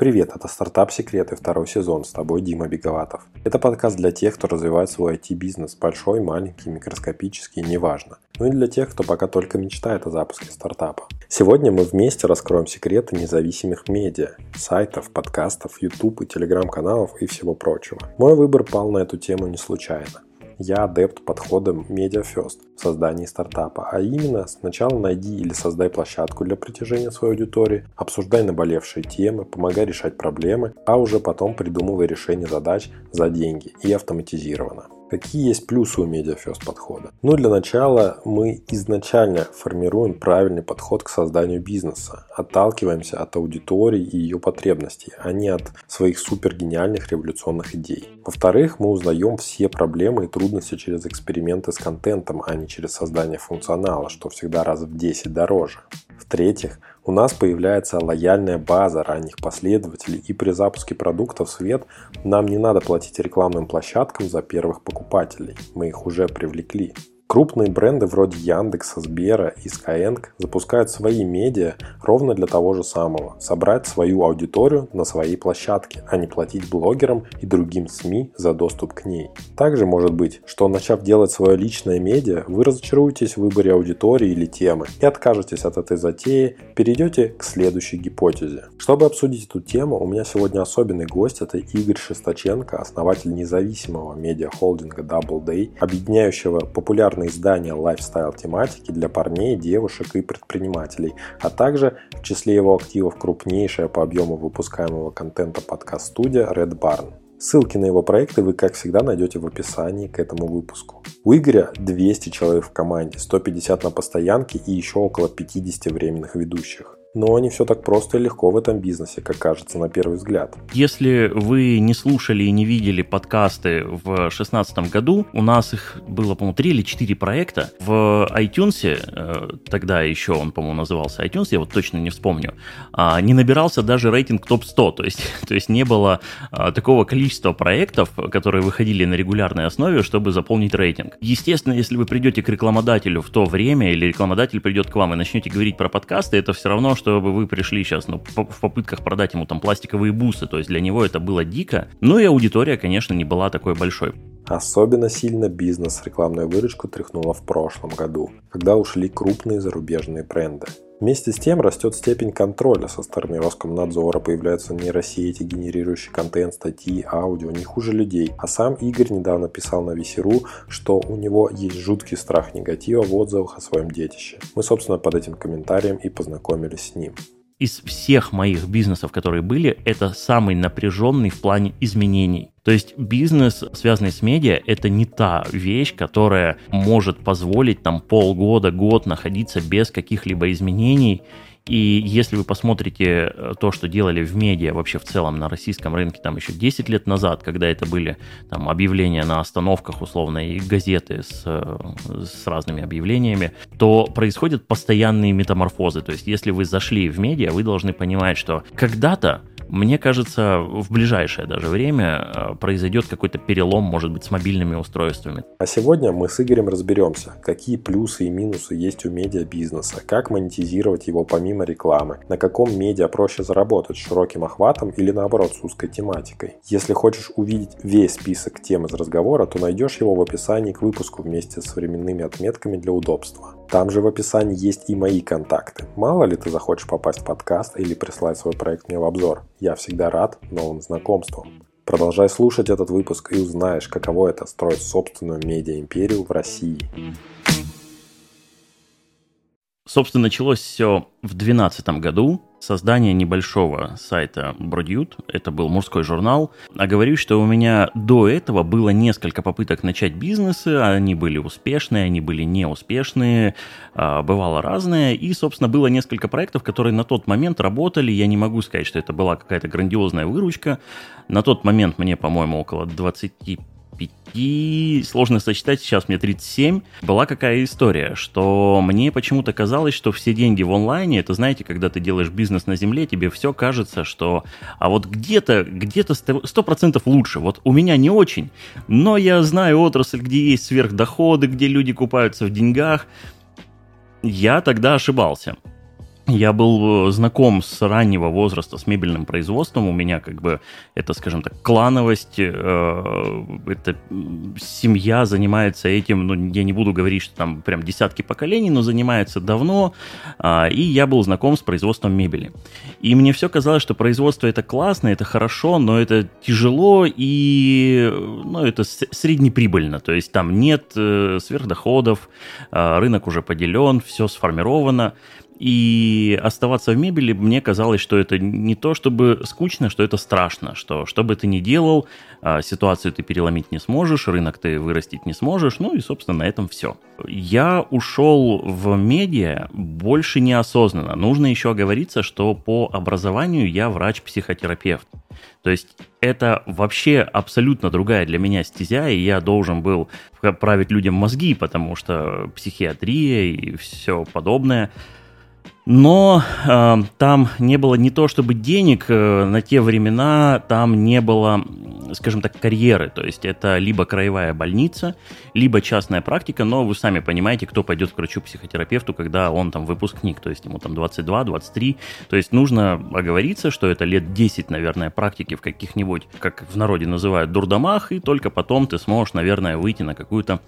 Привет, это «Стартап Секреты», второй сезон, с тобой Дима Беговатов. Это подкаст для тех, кто развивает свой IT-бизнес, большой, маленький, микроскопический, неважно. Ну и для тех, кто пока только мечтает о запуске стартапа. Сегодня мы вместе раскроем секреты независимых медиа, сайтов, подкастов, YouTube и телеграм-каналов и всего прочего. Мой выбор пал на эту тему не случайно. Я адепт подхода Media First в создании стартапа, а именно сначала найди или создай площадку для притяжения своей аудитории, обсуждай наболевшие темы, помогай решать проблемы, а уже потом придумывай решение задач за деньги и автоматизированно. Какие есть плюсы у MediaFirst подхода? Ну, для начала мы изначально формируем правильный подход к созданию бизнеса. Отталкиваемся от аудитории и ее потребностей, а не от своих супергениальных революционных идей. Во-вторых, мы узнаем все проблемы и трудности через эксперименты с контентом, а не через создание функционала, что всегда раз в 10 дороже. В-третьих, у нас появляется лояльная база ранних последователей, и при запуске продукта в свет нам не надо платить рекламным площадкам за первых покупателей. Мы их уже привлекли. Крупные бренды вроде Яндекса, Сбера и Skyeng запускают свои медиа ровно для того же самого – собрать свою аудиторию на своей площадке, а не платить блогерам и другим СМИ за доступ к ней. Также может быть, что начав делать свое личное медиа, вы разочаруетесь в выборе аудитории или темы и откажетесь от этой затеи, перейдете к следующей гипотезе. Чтобы обсудить эту тему, у меня сегодня особенный гость – это Игорь Шестаченко, основатель независимого медиа-холдинга Double Day, объединяющего популярные популярные издания лайфстайл-тематики для парней, девушек и предпринимателей, а также в числе его активов крупнейшая по объему выпускаемого контента подкаст-студия Red Barn. Ссылки на его проекты вы, как всегда, найдете в описании к этому выпуску. У Игоря 200 человек в команде, 150 на постоянке и еще около 50 временных ведущих. Но не все так просто и легко в этом бизнесе, как кажется на первый взгляд. Если вы не слушали и не видели подкасты в 2016 году, у нас их было, по-моему, 3 или 4 проекта. В iTunes, э, тогда еще он, по-моему, назывался iTunes, я вот точно не вспомню, а, не набирался даже рейтинг топ-100, то есть, то есть не было а, такого количества проектов, которые выходили на регулярной основе, чтобы заполнить рейтинг. Естественно, если вы придете к рекламодателю в то время, или рекламодатель придет к вам и начнете говорить про подкасты, это все равно, чтобы вы пришли сейчас ну, в попытках продать ему там пластиковые бусы, то есть для него это было дико. Ну и аудитория, конечно, не была такой большой. Особенно сильно бизнес рекламную выручку тряхнуло в прошлом году, когда ушли крупные зарубежные бренды. Вместе с тем растет степень контроля со стороны Роскомнадзора, появляются нейросети, генерирующие контент, статьи, аудио, не хуже людей. А сам Игорь недавно писал на Весеру, что у него есть жуткий страх негатива в отзывах о своем детище. Мы, собственно, под этим комментарием и познакомились с ним из всех моих бизнесов, которые были, это самый напряженный в плане изменений. То есть бизнес, связанный с медиа, это не та вещь, которая может позволить там полгода, год находиться без каких-либо изменений и если вы посмотрите э, то, что делали в медиа вообще в целом на российском рынке там еще 10 лет назад, когда это были там объявления на остановках условно и газеты с, э, с разными объявлениями, то происходят постоянные метаморфозы. То есть если вы зашли в медиа, вы должны понимать, что когда-то мне кажется, в ближайшее даже время э, произойдет какой-то перелом, может быть, с мобильными устройствами. А сегодня мы с Игорем разберемся, какие плюсы и минусы есть у медиабизнеса, как монетизировать его помимо рекламы, на каком медиа проще заработать, широким охватом или наоборот с узкой тематикой. Если хочешь увидеть весь список тем из разговора, то найдешь его в описании к выпуску вместе с временными отметками для удобства. Там же в описании есть и мои контакты. Мало ли ты захочешь попасть в подкаст или прислать свой проект мне в обзор. Я всегда рад новым знакомствам. Продолжай слушать этот выпуск и узнаешь, каково это строить собственную медиа-империю в России. Собственно, началось все в 2012 году. Создание небольшого сайта Бродьют, это был мужской журнал. А говорю, что у меня до этого было несколько попыток начать бизнесы, они были успешные, они были неуспешные, а, бывало разное. И, собственно, было несколько проектов, которые на тот момент работали. Я не могу сказать, что это была какая-то грандиозная выручка. На тот момент мне, по-моему, около 25 35, сложно сочетать, сейчас мне 37, была какая история, что мне почему-то казалось, что все деньги в онлайне, это, знаете, когда ты делаешь бизнес на земле, тебе все кажется, что, а вот где-то, где-то 100% лучше, вот у меня не очень, но я знаю отрасль, где есть сверхдоходы, где люди купаются в деньгах, я тогда ошибался. Я был э, знаком с раннего возраста с мебельным производством. У меня как бы это, скажем так, клановость, э, это семья занимается этим, ну, я не буду говорить, что там прям десятки поколений, но занимается давно, э, и я был знаком с производством мебели. И мне все казалось, что производство это классно, это хорошо, но это тяжело и, ну, это среднеприбыльно, то есть там нет э, сверхдоходов, э, рынок уже поделен, все сформировано. И оставаться в мебели, мне казалось, что это не то чтобы скучно, что это страшно, что что бы ты ни делал, а, ситуацию ты переломить не сможешь, рынок ты вырастить не сможешь, ну и, собственно, на этом все. Я ушел в медиа больше неосознанно. Нужно еще оговориться, что по образованию я врач-психотерапевт. То есть это вообще абсолютно другая для меня стезя, и я должен был править людям мозги, потому что психиатрия и все подобное – но э, там не было не то чтобы денег, э, на те времена там не было, скажем так, карьеры. То есть это либо краевая больница, либо частная практика, но вы сами понимаете, кто пойдет к врачу-психотерапевту, когда он там выпускник, то есть ему там 22-23. То есть нужно оговориться, что это лет 10, наверное, практики в каких-нибудь, как в народе называют, дурдомах, и только потом ты сможешь, наверное, выйти на какую-то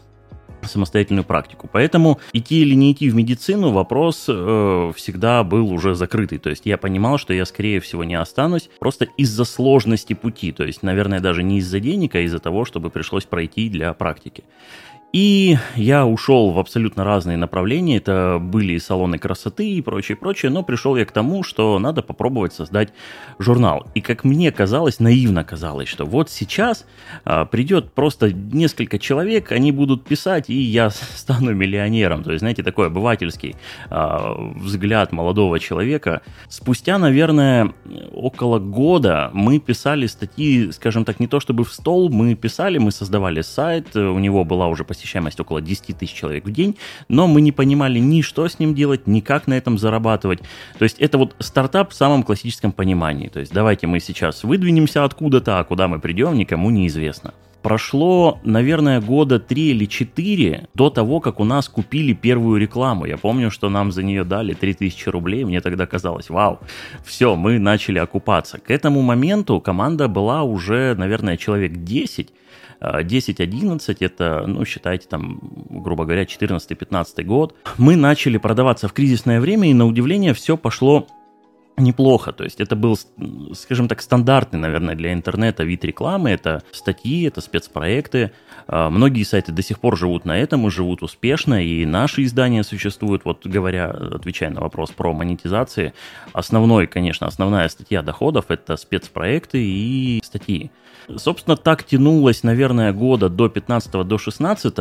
самостоятельную практику. Поэтому идти или не идти в медицину вопрос э, всегда был уже закрытый. То есть я понимал, что я скорее всего не останусь просто из-за сложности пути. То есть, наверное, даже не из-за денег, а из-за того, чтобы пришлось пройти для практики. И я ушел в абсолютно разные направления. Это были салоны красоты и прочее, прочее. Но пришел я к тому, что надо попробовать создать журнал. И как мне казалось, наивно казалось, что вот сейчас а, придет просто несколько человек, они будут писать, и я стану миллионером. То есть, знаете, такой обывательский а, взгляд молодого человека. Спустя, наверное, около года мы писали статьи, скажем так, не то чтобы в стол, мы писали, мы создавали сайт, у него была уже посещение посещаемость около 10 тысяч человек в день, но мы не понимали ни что с ним делать, ни как на этом зарабатывать. То есть это вот стартап в самом классическом понимании. То есть давайте мы сейчас выдвинемся откуда-то, а куда мы придем, никому неизвестно. Прошло, наверное, года три или четыре до того, как у нас купили первую рекламу. Я помню, что нам за нее дали 3000 рублей. Мне тогда казалось, вау, все, мы начали окупаться. К этому моменту команда была уже, наверное, человек 10. 10-11, это, ну, считайте, там, грубо говоря, 14-15 год. Мы начали продаваться в кризисное время, и на удивление все пошло неплохо. То есть это был, скажем так, стандартный, наверное, для интернета вид рекламы. Это статьи, это спецпроекты. А, многие сайты до сих пор живут на этом и живут успешно, и наши издания существуют. Вот говоря, отвечая на вопрос про монетизации, основной, конечно, основная статья доходов – это спецпроекты и статьи. Собственно, так тянулось, наверное, года до 15 до 16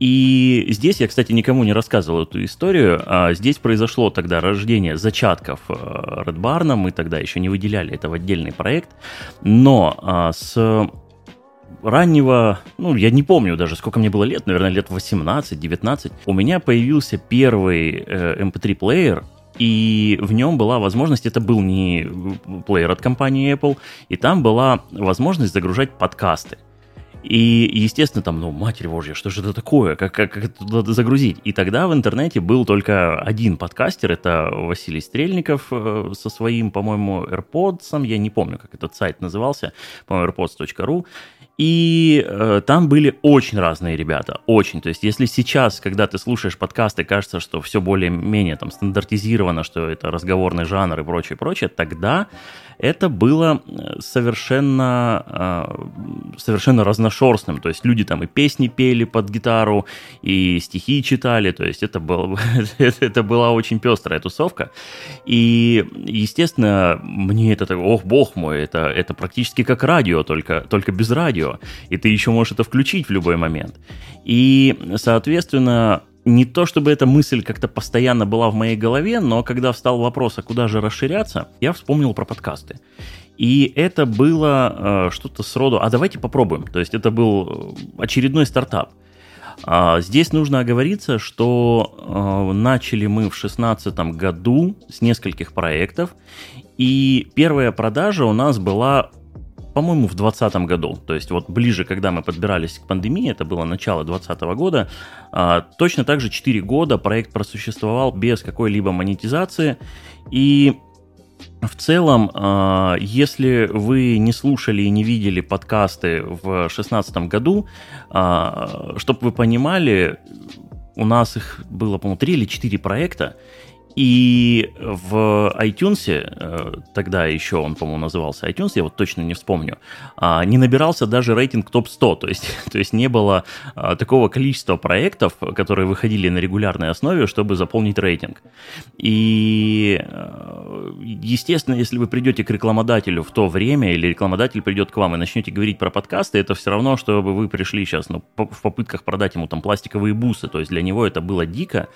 и здесь я, кстати, никому не рассказывал эту историю. А здесь произошло тогда рождение зачатков э, Red Barn. Мы тогда еще не выделяли это в отдельный проект. Но а, с раннего, ну, я не помню даже, сколько мне было лет, наверное, лет 18-19, у меня появился первый э, MP3-плеер, эм и в нем была возможность, это был не плеер от компании Apple, и там была возможность загружать подкасты. И, естественно, там, ну, матерь божья, что же это такое? Как, как, как это туда загрузить? И тогда в интернете был только один подкастер, это Василий Стрельников э, со своим, по-моему, AirPods, я не помню, как этот сайт назывался, по-моему, airpods.ru. И э, там были очень разные ребята, очень. То есть, если сейчас, когда ты слушаешь подкасты, кажется, что все более-менее там стандартизировано, что это разговорный жанр и прочее, прочее, тогда это было э, совершенно, э, совершенно разношерстным. То есть, люди там и песни пели под гитару, и стихи читали. То есть, это, было, это была очень пестрая тусовка. И, естественно, мне это, ох, бог мой, это, это практически как радио, только, только без радио, и ты еще можешь это включить в любой момент. И, соответственно, не то чтобы эта мысль как-то постоянно была в моей голове, но когда встал вопрос, а куда же расширяться, я вспомнил про подкасты. И это было э, что-то сроду, а давайте попробуем. То есть это был э, очередной стартап. А здесь нужно оговориться, что э, начали мы в 2016 году с нескольких проектов, и первая продажа у нас была по-моему, в 2020 году. То есть вот ближе, когда мы подбирались к пандемии, это было начало 2020 года, а, точно так же 4 года проект просуществовал без какой-либо монетизации. И в целом, а, если вы не слушали и не видели подкасты в 2016 году, а, чтобы вы понимали, у нас их было, по-моему, 3 или 4 проекта, и в iTunes, э, тогда еще он, по-моему, назывался iTunes, я вот точно не вспомню, а, не набирался даже рейтинг топ-100, то есть, то есть не было а, такого количества проектов, которые выходили на регулярной основе, чтобы заполнить рейтинг. И, э, естественно, если вы придете к рекламодателю в то время, или рекламодатель придет к вам и начнете говорить про подкасты, это все равно, чтобы вы пришли сейчас ну, в попытках продать ему там пластиковые бусы, то есть для него это было дико.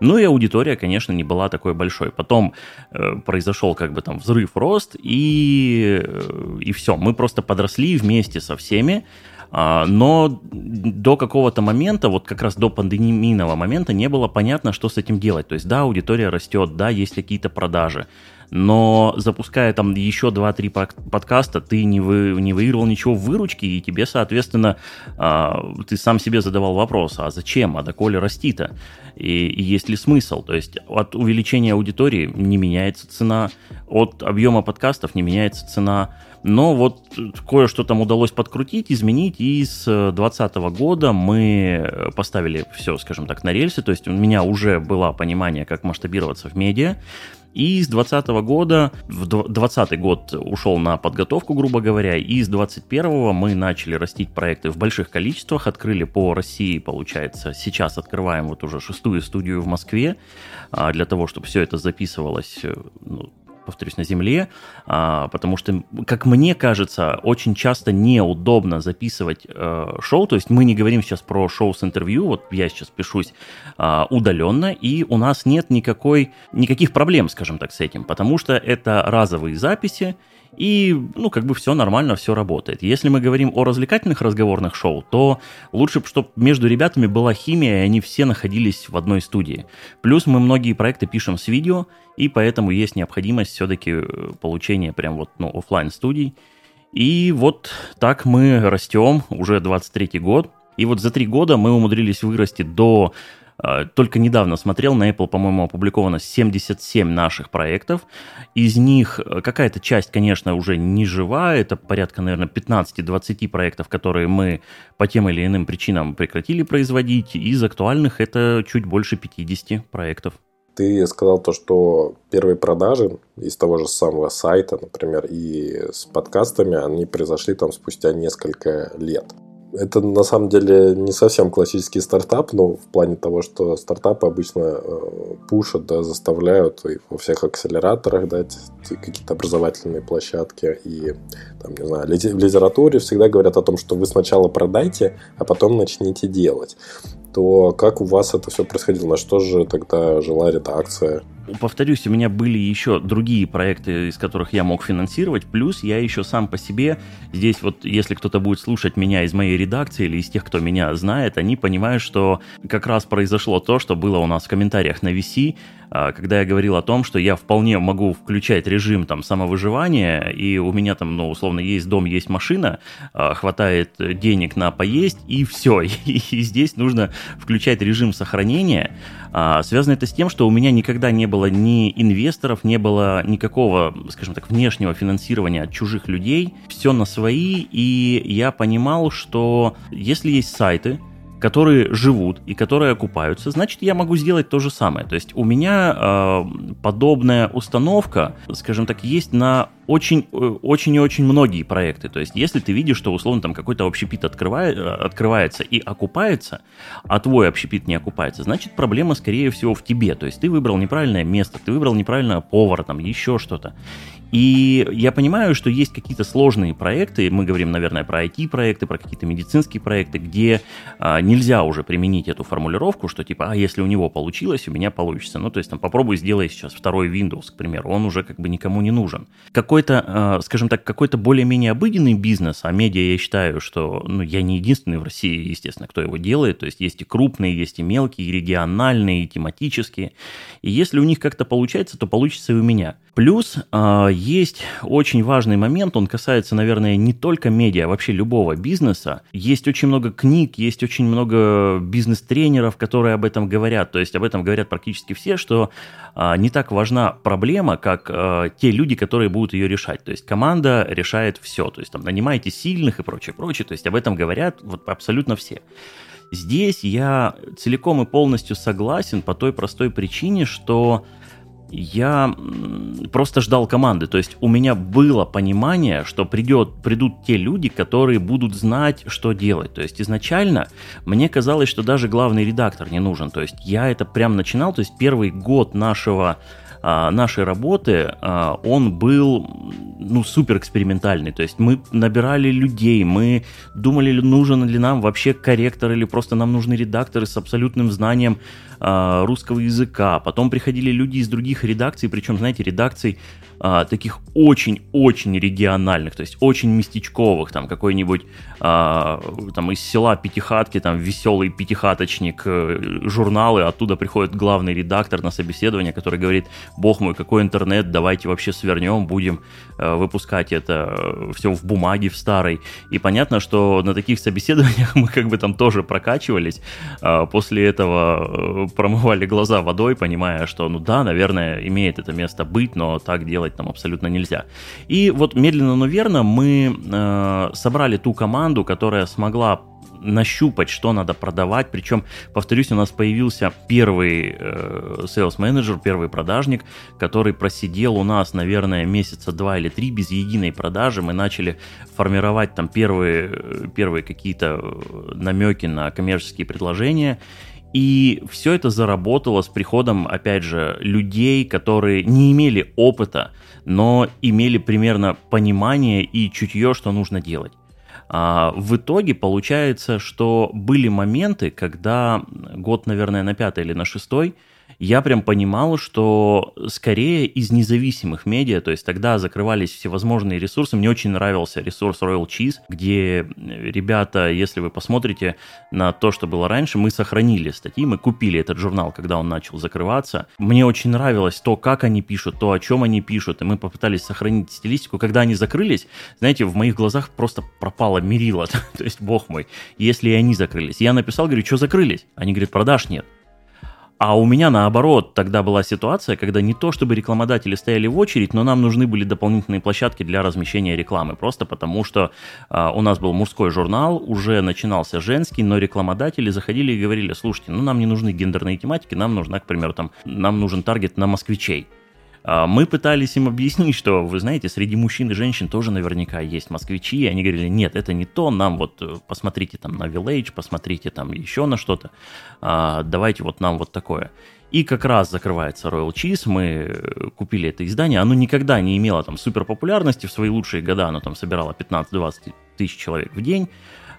Ну и аудитория, конечно, не была была такой большой. Потом э, произошел как бы там взрыв, рост, и, э, и все. Мы просто подросли вместе со всеми, э, но до какого-то момента, вот как раз до пандемийного момента, не было понятно, что с этим делать. То есть, да, аудитория растет, да, есть какие-то продажи, но запуская там еще 2-3 подкаста, ты не, вы, не выиграл ничего в выручке, и тебе, соответственно, э, ты сам себе задавал вопрос, а зачем, а доколе расти-то? И, и есть ли смысл. То есть от увеличения аудитории не меняется цена, от объема подкастов не меняется цена. Но вот кое-что там удалось подкрутить, изменить, и с 2020 года мы поставили все, скажем так, на рельсы. То есть у меня уже было понимание, как масштабироваться в медиа. И с 2020 года, в 2020 год ушел на подготовку, грубо говоря, и с 2021 мы начали растить проекты в больших количествах, открыли по России, получается, сейчас открываем вот уже шестую студию в Москве, а, для того, чтобы все это записывалось э, ну, повторюсь, на земле, а, потому что, как мне кажется, очень часто неудобно записывать э, шоу, то есть мы не говорим сейчас про шоу с интервью, вот я сейчас пишусь а, удаленно, и у нас нет никакой, никаких проблем, скажем так, с этим, потому что это разовые записи, и, ну, как бы все нормально, все работает. Если мы говорим о развлекательных разговорных шоу, то лучше, чтобы между ребятами была химия, и они все находились в одной студии. Плюс мы многие проекты пишем с видео, и поэтому есть необходимость все-таки э, получения прям вот, ну, офлайн студий. И вот так мы растем уже 23 год. И вот за три года мы умудрились вырасти до только недавно смотрел, на Apple, по-моему, опубликовано 77 наших проектов. Из них э, какая-то часть, конечно, уже не жива. Это порядка, наверное, 15-20 проектов, которые мы по тем или иным причинам прекратили производить. Из актуальных это чуть больше 50 проектов. Ты сказал то, что первые продажи из того же самого сайта, например, и с подкастами, они произошли там спустя несколько лет это на самом деле не совсем классический стартап, но в плане того, что стартапы обычно э, пушат, да, заставляют и во всех акселераторах дать какие-то образовательные площадки. И, там, не знаю, в литературе всегда говорят о том, что вы сначала продайте, а потом начните делать то как у вас это все происходило? Что же тогда жила редакция? Повторюсь, у меня были еще другие проекты, из которых я мог финансировать, плюс я еще сам по себе, здесь вот, если кто-то будет слушать меня из моей редакции или из тех, кто меня знает, они понимают, что как раз произошло то, что было у нас в комментариях на VC, когда я говорил о том, что я вполне могу включать режим там самовыживания, и у меня там, ну, условно, есть дом, есть машина, а, хватает денег на поесть, и все. И здесь нужно включать режим сохранения. А, связано это с тем, что у меня никогда не было ни инвесторов, не было никакого, скажем так, внешнего финансирования от чужих людей. Все на свои, и я понимал, что если есть сайты, которые живут и которые окупаются, значит, я могу сделать то же самое. То есть у меня э, подобная установка, скажем так, есть на очень, э, очень и очень многие проекты. То есть, если ты видишь, что условно там какой-то общепит открывает, э, открывается и окупается, а твой общепит не окупается, значит, проблема, скорее всего, в тебе. То есть, ты выбрал неправильное место, ты выбрал неправильного повара, там, еще что-то. И я понимаю, что есть какие-то сложные проекты, мы говорим, наверное, про IT-проекты, про какие-то медицинские проекты, где а, нельзя уже применить эту формулировку, что типа, а если у него получилось, у меня получится. Ну, то есть там попробуй сделай сейчас второй Windows, к примеру, он уже как бы никому не нужен. Какой какой-то, скажем так, какой-то более-менее обыденный бизнес, а медиа я считаю, что ну, я не единственный в России, естественно, кто его делает, то есть есть и крупные, есть и мелкие, и региональные, и тематические. И если у них как-то получается, то получится и у меня. Плюс э, есть очень важный момент, он касается, наверное, не только медиа, а вообще любого бизнеса. Есть очень много книг, есть очень много бизнес-тренеров, которые об этом говорят. То есть об этом говорят практически все, что э, не так важна проблема, как э, те люди, которые будут ее решать. То есть команда решает все. То есть там нанимайте сильных и прочее, прочее. То есть об этом говорят вот абсолютно все. Здесь я целиком и полностью согласен по той простой причине, что я просто ждал команды. То есть у меня было понимание, что придет, придут те люди, которые будут знать, что делать. То есть изначально мне казалось, что даже главный редактор не нужен. То есть я это прям начинал. То есть первый год нашего а, нашей работы, а, он был ну, супер экспериментальный. То есть мы набирали людей, мы думали, нужен ли нам вообще корректор или просто нам нужны редакторы с абсолютным знанием а, русского языка. Потом приходили люди из других редакций, причем, знаете, редакций а, таких очень-очень региональных, то есть очень местечковых, там какой-нибудь а, там из села Пятихатки, там веселый пятихаточник, э, журналы, оттуда приходит главный редактор на собеседование, который говорит, бог мой, какой интернет, давайте вообще свернем, будем э, выпускать это э, все в бумаге, в старой. И понятно, что на таких собеседованиях мы как бы там тоже прокачивались, после этого промывали глаза водой, понимая, что ну да, наверное, имеет это место быть, но так делать там абсолютно нельзя. И вот медленно, но верно мы э, собрали ту команду, которая смогла нащупать, что надо продавать. Причем, повторюсь, у нас появился первый э, sales менеджер, первый продажник, который просидел у нас, наверное, месяца два или три без единой продажи. Мы начали формировать там первые, первые какие-то э, намеки на коммерческие предложения. И все это заработало с приходом, опять же, людей, которые не имели опыта, но имели примерно понимание и чутье, что нужно делать. А в итоге получается, что были моменты, когда год, наверное, на пятый или на шестой – я прям понимал, что скорее из независимых медиа, то есть тогда закрывались всевозможные ресурсы. Мне очень нравился ресурс Royal Cheese, где ребята, если вы посмотрите на то, что было раньше, мы сохранили статьи, мы купили этот журнал, когда он начал закрываться. Мне очень нравилось то, как они пишут, то, о чем они пишут, и мы попытались сохранить стилистику. Когда они закрылись, знаете, в моих глазах просто пропало мерило, то есть, бог мой, если они закрылись. Я написал, говорю, что закрылись? Они говорят, продаж нет. А у меня наоборот тогда была ситуация, когда не то чтобы рекламодатели стояли в очередь, но нам нужны были дополнительные площадки для размещения рекламы. Просто потому, что э, у нас был мужской журнал, уже начинался женский, но рекламодатели заходили и говорили, слушайте, ну нам не нужны гендерные тематики, нам нужна, к примеру, там, нам нужен таргет на москвичей. А, мы пытались им объяснить, что, вы знаете, среди мужчин и женщин тоже наверняка есть москвичи, и они говорили, нет, это не то, нам вот э, посмотрите там на Village, посмотрите там еще на что-то, а, давайте вот нам вот такое. И как раз закрывается Royal Cheese, мы э, купили это издание, оно никогда не имело там супер популярности, в свои лучшие года оно там собирало 15-20 тысяч человек в день,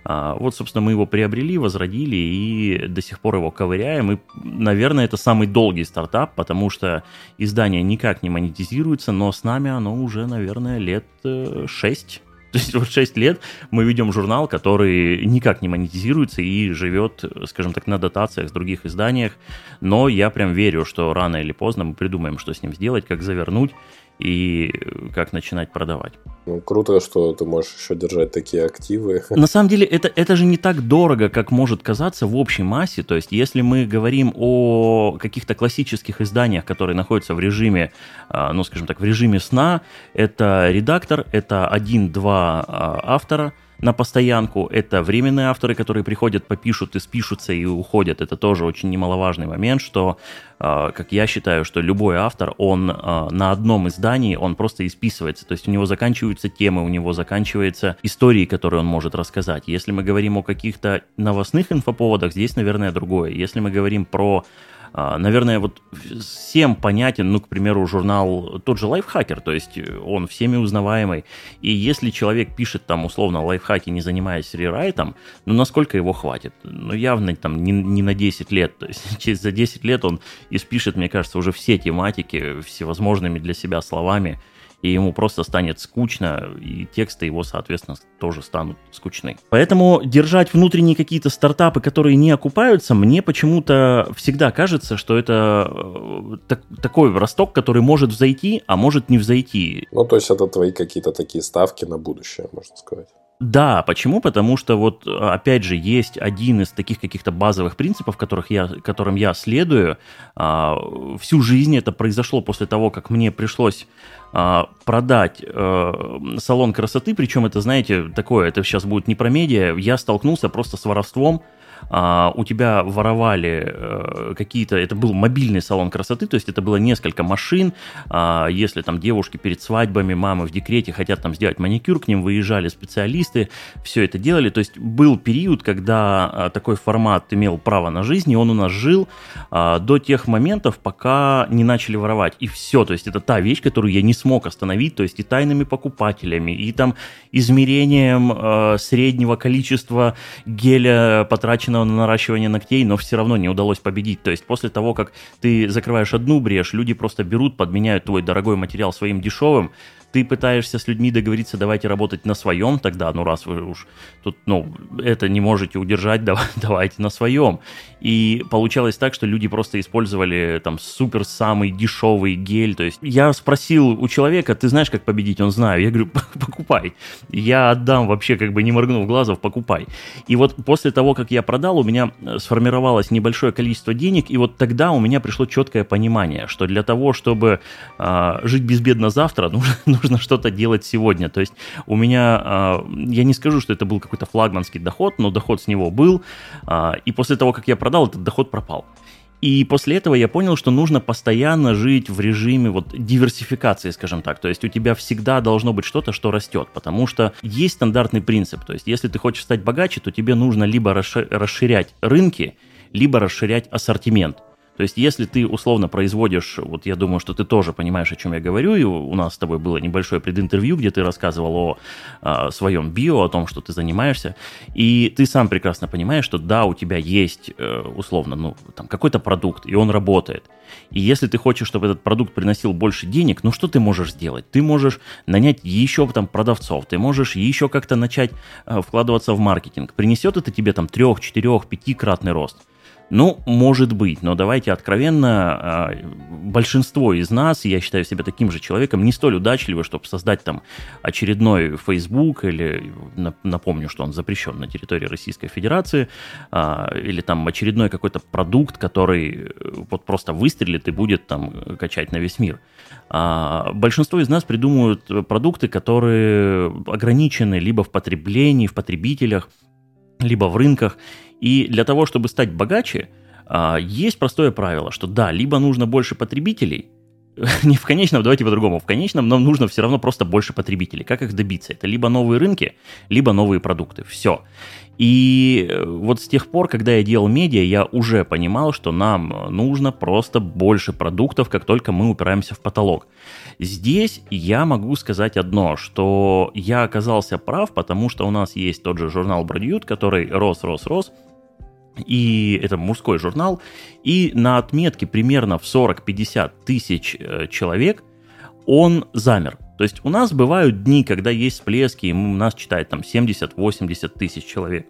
вот, собственно, мы его приобрели, возродили и до сих пор его ковыряем. И, наверное, это самый долгий стартап, потому что издание никак не монетизируется, но с нами оно уже, наверное, лет 6. Э, То есть вот 6 лет мы ведем журнал, который никак не монетизируется и живет, скажем так, на дотациях с других изданиях. Но я прям верю, что рано или поздно мы придумаем, что с ним сделать, как завернуть и как начинать продавать. Ну, круто, что ты можешь еще держать такие активы. На самом деле, это, это же не так дорого, как может казаться в общей массе. То есть, если мы говорим о каких-то классических изданиях, которые находятся в режиме, а, ну, скажем так, в режиме сна, это редактор, это один-два а, автора – на постоянку. Это временные авторы, которые приходят, попишут и спишутся и уходят. Это тоже очень немаловажный момент, что, а, как я считаю, что любой автор, он а, на одном издании, он просто исписывается. То есть у него заканчиваются темы, у него заканчиваются истории, которые он может рассказать. Если мы говорим о каких-то новостных инфоповодах, здесь, наверное, другое. Если мы говорим про наверное, вот всем понятен, ну, к примеру, журнал тот же лайфхакер, то есть он всеми узнаваемый. И если человек пишет там условно лайфхаки, не занимаясь рерайтом, ну, насколько его хватит? Ну, явно там не, не на 10 лет. То есть через за 10 лет он испишет, мне кажется, уже все тематики всевозможными для себя словами и ему просто станет скучно, и тексты его, соответственно, тоже станут скучны. Поэтому держать внутренние какие-то стартапы, которые не окупаются, мне почему-то всегда кажется, что это э, так, такой росток, который может взойти, а может не взойти. Ну, то есть это твои какие-то такие ставки на будущее, можно сказать. Да, почему? Потому что вот, опять же, есть один из таких каких-то базовых принципов, которых я, которым я следую. А, всю жизнь это произошло после того, как мне пришлось продать а, салон красоты, причем это, знаете, такое, это сейчас будет не про медиа, я столкнулся просто с воровством, а, у тебя воровали э, какие-то, это был мобильный салон красоты, то есть это было несколько машин, а, если там девушки перед свадьбами, мамы в декрете хотят там сделать маникюр, к ним выезжали специалисты, все это делали, то есть был период, когда а, такой формат имел право на жизнь, и он у нас жил до тех моментов, пока не начали воровать, и все, то есть это та вещь, которую я не смог остановить, то есть и тайными покупателями, и там измерением среднего количества геля потраченного потраченного на наращивание ногтей, но все равно не удалось победить. То есть после того, как ты закрываешь одну брешь, люди просто берут, подменяют твой дорогой материал своим дешевым, ты пытаешься с людьми договориться, давайте работать на своем тогда, ну раз вы уж тут, ну, это не можете удержать, давайте на своем. И получалось так, что люди просто использовали там супер самый дешевый гель. То есть я спросил у человека, ты знаешь, как победить? Он знаю. Я говорю, покупай. Я отдам вообще, как бы не моргнув глазов, покупай. И вот после того, как я продал, у меня э, сформировалось небольшое количество денег, и вот тогда у меня пришло четкое понимание, что для того, чтобы э, жить безбедно завтра, нужно, нужно что-то делать сегодня. То есть у меня, э, я не скажу, что это был какой-то флагманский доход, но доход с него был. Э, и после того, как я продал, этот доход пропал. И после этого я понял, что нужно постоянно жить в режиме вот диверсификации, скажем так. То есть у тебя всегда должно быть что-то, что растет, потому что есть стандартный принцип. То есть если ты хочешь стать богаче, то тебе нужно либо расширять рынки, либо расширять ассортимент. То есть, если ты условно производишь, вот я думаю, что ты тоже понимаешь, о чем я говорю, и у нас с тобой было небольшое прединтервью, где ты рассказывал о, о своем био, о том, что ты занимаешься, и ты сам прекрасно понимаешь, что да, у тебя есть э, условно, ну, там какой-то продукт, и он работает. И если ты хочешь, чтобы этот продукт приносил больше денег, ну что ты можешь сделать? Ты можешь нанять еще там продавцов, ты можешь еще как-то начать э, вкладываться в маркетинг. Принесет это тебе там трех, четырех, пятикратный рост. Ну, может быть, но давайте откровенно, а, большинство из нас, я считаю себя таким же человеком, не столь удачливы, чтобы создать там очередной Facebook, или напомню, что он запрещен на территории Российской Федерации, а, или там очередной какой-то продукт, который э, вот просто выстрелит и будет там качать на весь мир. А, большинство из нас придумывают продукты, которые ограничены либо в потреблении, в потребителях, либо в рынках. И для того, чтобы стать богаче, а, есть простое правило, что да, либо нужно больше потребителей, не в конечном, давайте по-другому, в конечном нам нужно все равно просто больше потребителей. Как их добиться? Это либо новые рынки, либо новые продукты. Все. И э, вот с тех пор, когда я делал медиа, я уже понимал, что нам нужно просто больше продуктов, как только мы упираемся в потолок. Здесь я могу сказать одно, что я оказался прав, потому что у нас есть тот же журнал Бродьют, который рос, рос, рос, и это мужской журнал, и на отметке примерно в 40-50 тысяч э, человек он замер. То есть у нас бывают дни, когда есть всплески, и у нас читает там 70-80 тысяч человек.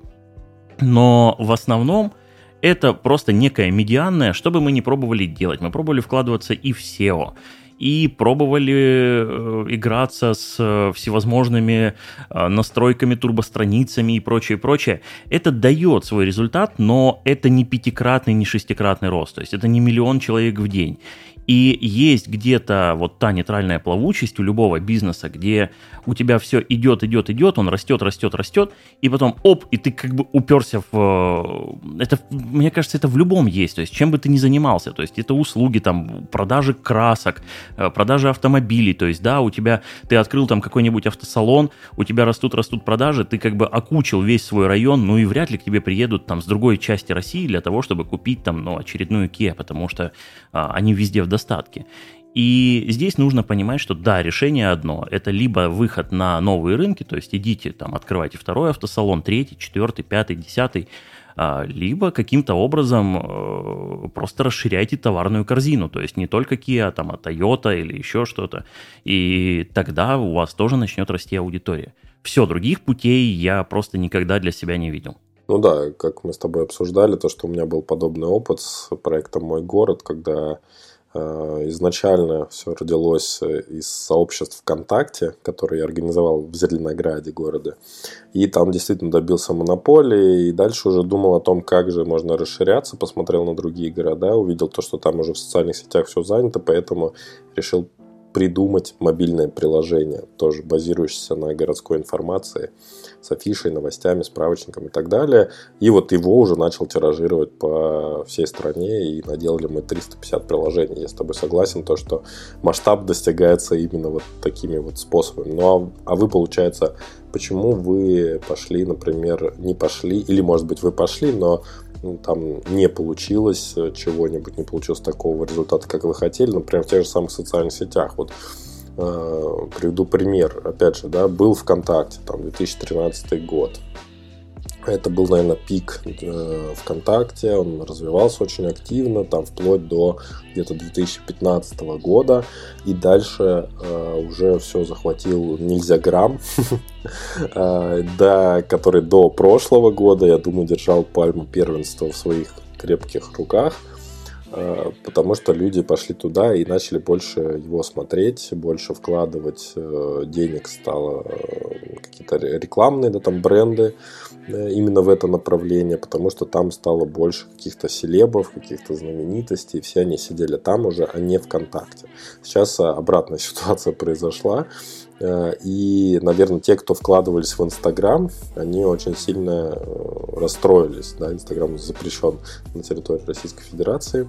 Но в основном это просто некая медианная, что бы мы ни пробовали делать. Мы пробовали вкладываться и в SEO, и пробовали э, играться с э, всевозможными э, настройками, турбостраницами и прочее, прочее. Это дает свой результат, но это не пятикратный, не шестикратный рост, то есть это не миллион человек в день. И есть где-то вот та нейтральная плавучесть у любого бизнеса, где у тебя все идет, идет, идет, он растет, растет, растет, и потом оп, и ты как бы уперся в... Это, мне кажется, это в любом есть, то есть чем бы ты ни занимался, то есть это услуги, там, продажи красок, э, продажи автомобилей, то есть, да, у тебя, ты открыл там какой-нибудь автосалон, у тебя растут, растут продажи, ты как бы окучил весь свой район, ну и вряд ли к тебе приедут там с другой части России для того, чтобы купить там, ну, очередную Kia, потому что а, они везде в достатке. И здесь нужно понимать, что да, решение одно. Это либо выход на новые рынки, то есть идите там, открывайте второй автосалон, третий, четвертый, пятый, десятый, а, либо каким-то образом э, просто расширяйте товарную корзину, то есть не только Kia, там, а Toyota или еще что-то, и тогда у вас тоже начнет расти аудитория. Все, других путей я просто никогда для себя не видел. Ну да, как мы с тобой обсуждали, то, что у меня был подобный опыт с проектом «Мой город», когда изначально все родилось э, из сообществ ВКонтакте, которые я организовал в Зеленограде городе. И там действительно добился монополии. И дальше уже думал о том, как же можно расширяться. Посмотрел на другие города, увидел то, что там уже в социальных сетях все занято. Поэтому решил придумать мобильное приложение, тоже базирующееся на городской информации, с афишей, новостями, справочником и так далее. И вот его уже начал тиражировать по всей стране, и наделали мы 350 приложений. Я с тобой согласен, то, что масштаб достигается именно вот такими вот способами. Ну а, а вы, получается, почему вы пошли, например, не пошли, или, может быть, вы пошли, но ну, там не получилось э, чего-нибудь, не получилось такого результата, как вы хотели, например, в тех же самых социальных сетях. Вот э, приведу пример, опять же, да, был ВКонтакте, там, 2013 год. Это был, наверное, пик э, ВКонтакте, он развивался очень активно, там вплоть до где-то 2015 года, и дальше э, уже все захватил нельзя грамм, э, да, который до прошлого года, я думаю, держал пальму первенства в своих крепких руках – потому что люди пошли туда и начали больше его смотреть, больше вкладывать э, денег стало э, какие-то рекламные да, там бренды именно в это направление, потому что там стало больше каких-то селебов, каких-то знаменитостей, все они сидели там уже, а не ВКонтакте. Сейчас обратная ситуация произошла, Э, и, наверное, те, кто вкладывались в Инстаграм, они очень сильно э, расстроились. Да? Инстаграм запрещен на территории Российской Федерации.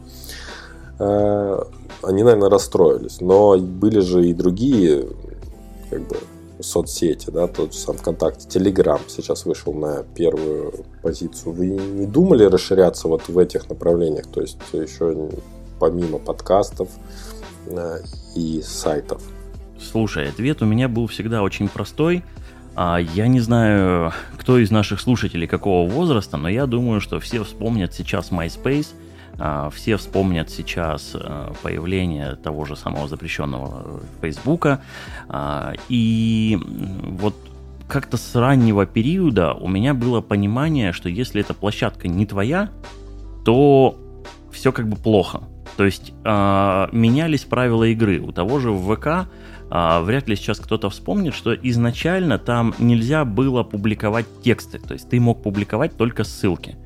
Э, они, наверное, расстроились. Но были же и другие как бы, соцсети, да, тот же сам ВКонтакте, Телеграм сейчас вышел на первую позицию. Вы не думали расширяться вот в этих направлениях? То есть еще помимо подкастов и сайтов? Слушай, ответ у меня был всегда очень простой. А, я не знаю, кто из наших слушателей какого возраста, но я думаю, что все вспомнят сейчас MySpace, а, все вспомнят сейчас а, появление того же самого запрещенного Фейсбука. И вот как-то с раннего периода у меня было понимание, что если эта площадка не твоя, то все как бы плохо. То есть менялись правила игры. У того же ВК а, вряд ли сейчас кто-то вспомнит, что изначально там нельзя было публиковать тексты, то есть ты мог публиковать только ссылки.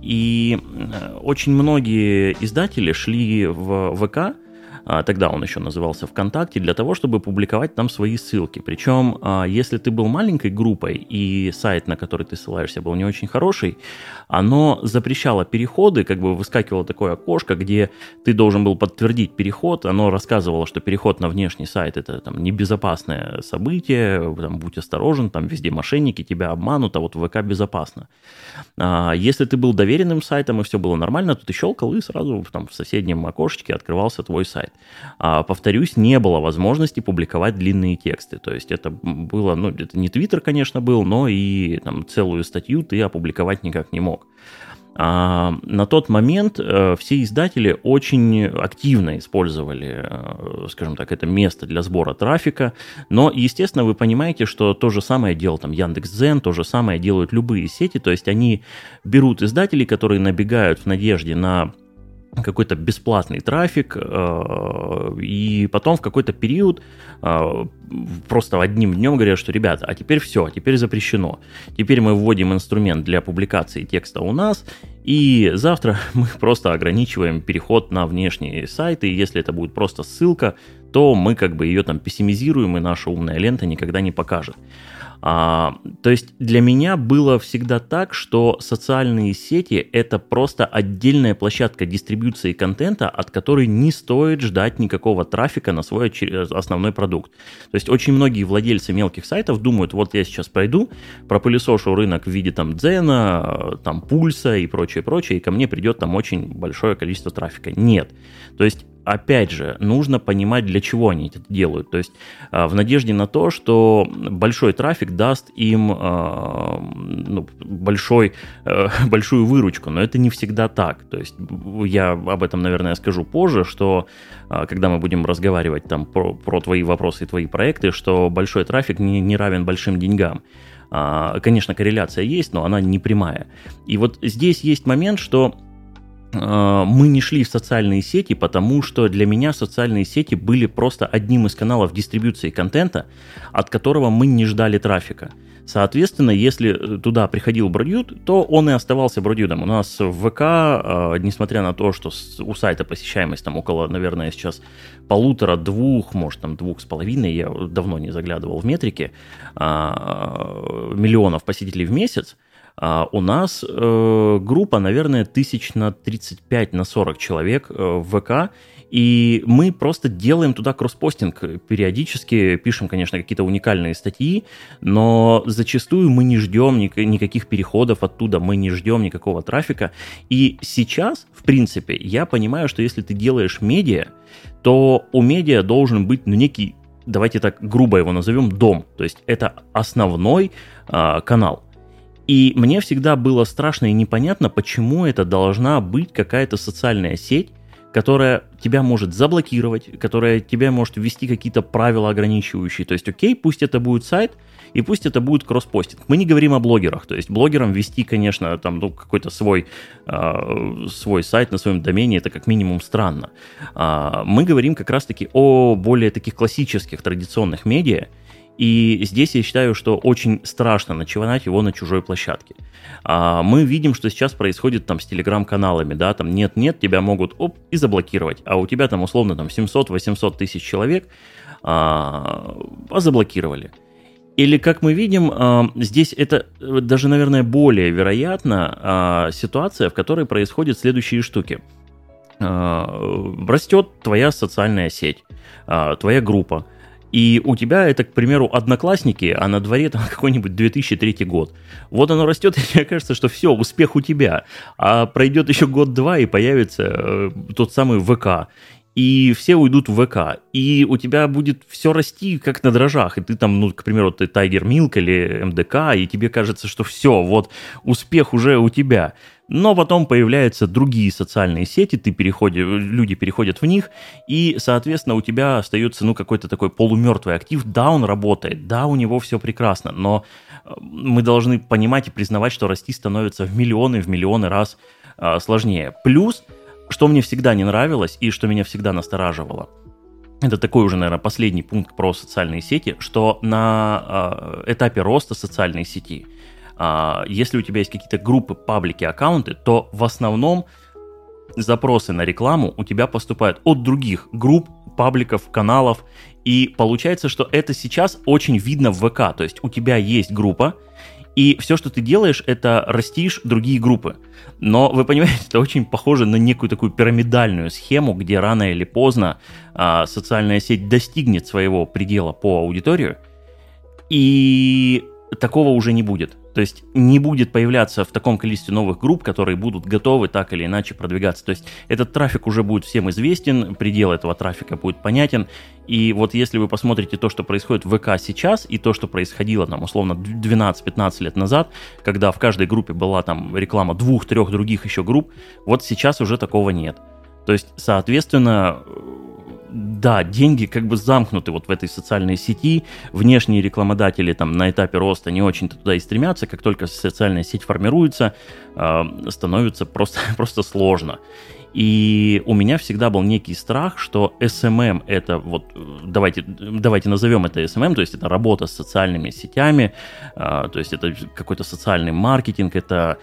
И э, очень многие издатели шли в ВК а, тогда он еще назывался ВКонтакте, для того, чтобы публиковать там свои ссылки. Причем, а, если ты был маленькой группой и сайт, на который ты ссылаешься, был не очень хороший, оно запрещало переходы, как бы выскакивало такое окошко, где ты должен был подтвердить переход, оно рассказывало, что переход на внешний сайт это там небезопасное событие, там, будь осторожен, там везде мошенники, тебя обманут, а вот ВК безопасно. А, если ты был доверенным сайтом и все было нормально, то ты щелкал и сразу там в соседнем окошечке открывался твой сайт. А, повторюсь, не было возможности публиковать длинные тексты. То есть это было, ну, это не Твиттер, конечно, был, но и там целую статью ты опубликовать никак не мог. А, на тот момент а, все издатели очень активно использовали, а, скажем так, это место для сбора трафика, но, естественно, вы понимаете, что то же самое делал там Яндекс.Зен, то же самое делают любые сети, то есть они берут издателей, которые набегают в надежде на какой-то бесплатный трафик, э, и потом в какой-то период э, просто одним днем говорят, что, ребята, а теперь все, теперь запрещено. Теперь мы вводим инструмент для публикации текста у нас, и завтра мы просто ограничиваем переход на внешние сайты, если это будет просто ссылка, то мы как бы ее там пессимизируем, и наша умная лента никогда не покажет. А, то есть для меня было всегда так, что социальные сети это просто отдельная площадка дистрибьюции контента, от которой не стоит ждать никакого трафика на свой основной продукт. То есть очень многие владельцы мелких сайтов думают, вот я сейчас пройду, пропылесошу рынок в виде там Дзена, там Пульса и прочее, прочее, и ко мне придет там очень большое количество трафика. Нет. То есть опять же, нужно понимать, для чего они это делают. То есть а, в надежде на то, что большой трафик даст им а, ну, большой, э, большую выручку, но это не всегда так. То есть я об этом, наверное, скажу позже, что а, когда мы будем разговаривать там про, про твои вопросы и твои проекты, что большой трафик не, не равен большим деньгам. Конечно, корреляция есть, но она не прямая. И вот здесь есть момент, что Э, мы не шли в социальные сети, потому что для меня социальные сети были просто одним из каналов дистрибуции контента, от которого мы не ждали трафика. Соответственно, если туда приходил бродюд, то он и оставался бродюдом. У нас в ВК, э, несмотря на то, что у сайта посещаемость там около, наверное, сейчас полутора-двух, может там двух с половиной, я давно не заглядывал в метрики, а, миллионов посетителей в месяц, а у нас э, группа, наверное, тысяч на 35, на 40 человек э, в ВК, и мы просто делаем туда кросспостинг. Периодически пишем, конечно, какие-то уникальные статьи, но зачастую мы не ждем ник- никаких переходов оттуда, мы не ждем никакого трафика. И сейчас, в принципе, я понимаю, что если ты делаешь медиа, то у медиа должен быть ну, некий, давайте так грубо его назовем, дом. То есть это основной э, канал. И мне всегда было страшно и непонятно, почему это должна быть какая-то социальная сеть, которая тебя может заблокировать, которая тебя может ввести какие-то правила ограничивающие. То есть, окей, пусть это будет сайт, и пусть это будет кросспостинг. Мы не говорим о блогерах, то есть блогерам вести, конечно, там ну, какой-то свой, э, свой сайт на своем домене, это как минимум странно. А, мы говорим как раз-таки о более таких классических традиционных медиа, и здесь я считаю, что очень страшно начинать его на чужой площадке. А, мы видим, что сейчас происходит там с телеграм-каналами, да, там нет-нет, тебя могут оп, и заблокировать, а у тебя там условно там 700-800 тысяч человек а, а заблокировали. Или, как мы видим, а, здесь это э, даже, наверное, более вероятно а, ситуация, в которой происходят следующие штуки. Растет твоя социальная сеть, твоя группа, и у тебя это, к примеру, одноклассники, а на дворе там какой-нибудь 2003 год. Вот оно растет, и мне кажется, что все, успех у тебя. А пройдет еще год-два, и появится э, тот самый ВК и все уйдут в ВК, и у тебя будет все расти как на дрожжах, и ты там, ну, к примеру, ты Tiger Milk или МДК, и тебе кажется, что все, вот успех уже у тебя. Но потом появляются другие социальные сети, ты переходишь, люди переходят в них, и, соответственно, у тебя остается, ну, какой-то такой полумертвый актив. Да, он работает, да, у него все прекрасно, но э, мы должны понимать и признавать, что расти становится в миллионы, в миллионы раз э, сложнее. Плюс что мне всегда не нравилось и что меня всегда настораживало, это такой уже, наверное, последний пункт про социальные сети, что на э, этапе роста социальной сети, если у тебя есть какие-то группы, паблики, аккаунты, то в основном запросы на рекламу у тебя поступают от других групп, пабликов, каналов, и получается, что это сейчас очень видно в ВК, то есть у тебя есть группа, и все, что ты делаешь, это растишь другие группы. Но вы понимаете, это очень похоже на некую такую пирамидальную схему, где рано или поздно а, социальная сеть достигнет своего предела по аудиторию, и такого уже не будет. То есть не будет появляться в таком количестве новых групп, которые будут готовы так или иначе продвигаться. То есть этот трафик уже будет всем известен, предел этого трафика будет понятен. И вот если вы посмотрите то, что происходит в ВК сейчас, и то, что происходило там условно 12-15 лет назад, когда в каждой группе была там реклама двух-трех других еще групп, вот сейчас уже такого нет. То есть, соответственно, да, деньги как бы замкнуты вот в этой социальной сети, внешние рекламодатели там на этапе роста не очень-то туда и стремятся, как только социальная сеть формируется, э, становится просто, просто сложно. И у меня всегда был некий страх, что SMM это вот, давайте, давайте назовем это SMM, то есть это работа с социальными сетями, э, то есть это какой-то социальный маркетинг, это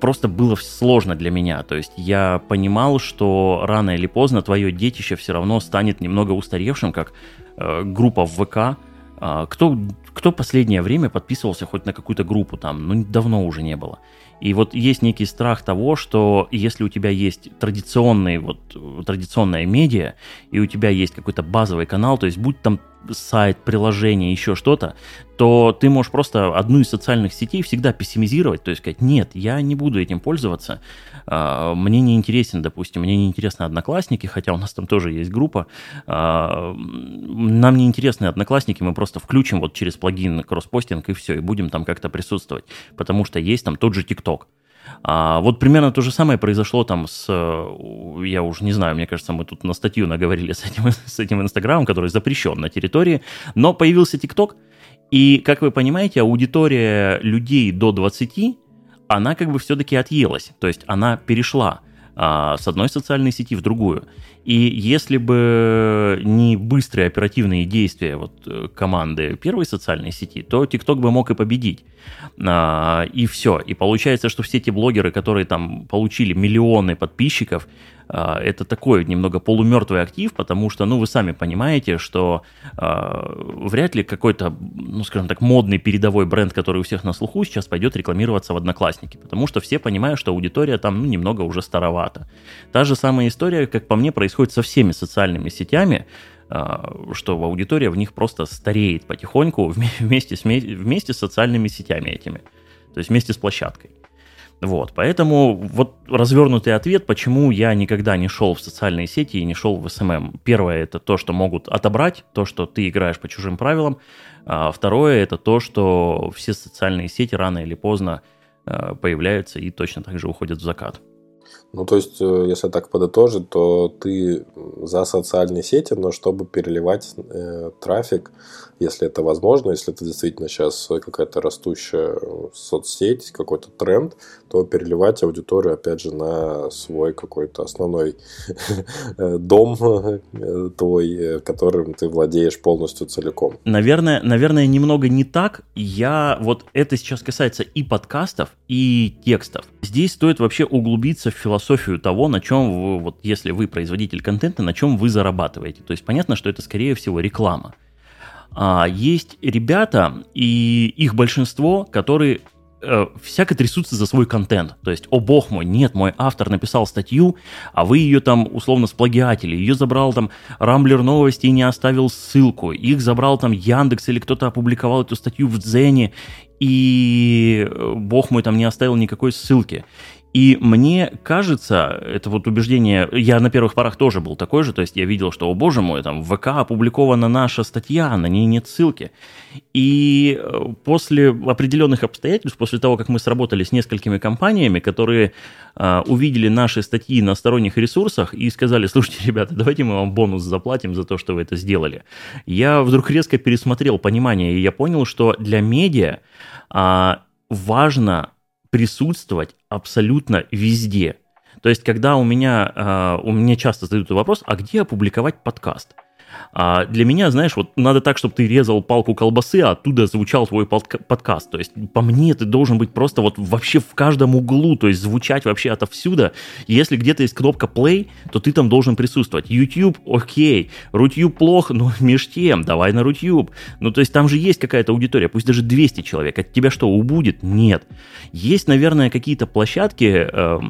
просто было сложно для меня. То есть я понимал, что рано или поздно твое детище все равно станет немного устаревшим, как э, группа в ВК. Э, кто, кто последнее время подписывался хоть на какую-то группу там? Ну, давно уже не было. И вот есть некий страх того, что если у тебя есть традиционный, вот, традиционная медиа, и у тебя есть какой-то базовый канал, то есть будь там сайт, приложение, еще что-то, то ты можешь просто одну из социальных сетей всегда пессимизировать, то есть сказать, нет, я не буду этим пользоваться, а, мне не интересен, допустим, мне не интересны одноклассники, хотя у нас там тоже есть группа, а, нам не интересны одноклассники, мы просто включим вот через плагин кросспостинг и все, и будем там как-то присутствовать, потому что есть там тот же ТикТок, а вот примерно то же самое произошло там с, я уже не знаю, мне кажется, мы тут на статью наговорили с этим, с этим Инстаграмом, который запрещен на территории, но появился ТикТок, и, как вы понимаете, аудитория людей до 20, она как бы все-таки отъелась, то есть она перешла а, с одной социальной сети в другую. И если бы не быстрые оперативные действия вот, э, команды первой социальной сети, то TikTok бы мог и победить. А, и все. И получается, что все те блогеры, которые там получили миллионы подписчиков, это такой немного полумертвый актив, потому что, ну, вы сами понимаете, что э, вряд ли какой-то, ну, скажем так, модный передовой бренд, который у всех на слуху, сейчас пойдет рекламироваться в Одноклассники, потому что все понимают, что аудитория там, ну, немного уже старовата. Та же самая история, как по мне, происходит со всеми социальными сетями, что аудитория в них просто стареет потихоньку вместе с, вместе с социальными сетями этими, то есть вместе с площадкой. Вот, поэтому вот развернутый ответ, почему я никогда не шел в социальные сети и не шел в SMM. Первое это то, что могут отобрать, то, что ты играешь по чужим правилам. А второе это то, что все социальные сети рано или поздно э, появляются и точно так же уходят в закат. Ну, то есть, э, если так подытожить, то ты за социальные сети, но чтобы переливать э, трафик если это возможно, если это действительно сейчас какая-то растущая соцсеть, какой-то тренд, то переливать аудиторию, опять же, на свой какой-то основной дом э, твой, э, которым ты владеешь полностью целиком. Наверное, наверное, немного не так. Я вот это сейчас касается и подкастов, и текстов. Здесь стоит вообще углубиться в философию того, на чем вы, вот если вы производитель контента, на чем вы зарабатываете. То есть понятно, что это скорее всего реклама. А есть ребята, и их большинство, которые э, всяко трясутся за свой контент. То есть, о бог мой, нет, мой автор написал статью, а вы ее там условно сплагиатили. Ее забрал там Рамблер новости и не оставил ссылку. Их забрал там Яндекс или кто-то опубликовал эту статью в Дзене, и э, бог мой там не оставил никакой ссылки. И мне кажется, это вот убеждение, я на первых порах тоже был такой же, то есть я видел, что, о боже мой, там в ВК опубликована наша статья, на ней нет ссылки. И э, после определенных обстоятельств, после того, как мы сработали с несколькими компаниями, которые э, увидели наши статьи на сторонних ресурсах и сказали, слушайте, ребята, давайте мы вам бонус заплатим за то, что вы это сделали, я вдруг резко пересмотрел понимание, и я понял, что для медиа э, важно присутствовать абсолютно везде. То есть, когда у меня, а, у меня часто задают вопрос, а где опубликовать подкаст? А для меня, знаешь, вот надо так, чтобы ты резал палку колбасы, а оттуда звучал твой подкаст. То есть, по мне, ты должен быть просто вот вообще в каждом углу, то есть звучать вообще отовсюду. Если где-то есть кнопка play, то ты там должен присутствовать. YouTube, окей. Рутюб плохо, но меж тем, давай на Рутюб. Ну, то есть, там же есть какая-то аудитория, пусть даже 200 человек. От тебя что, убудет? Нет. Есть, наверное, какие-то площадки, э,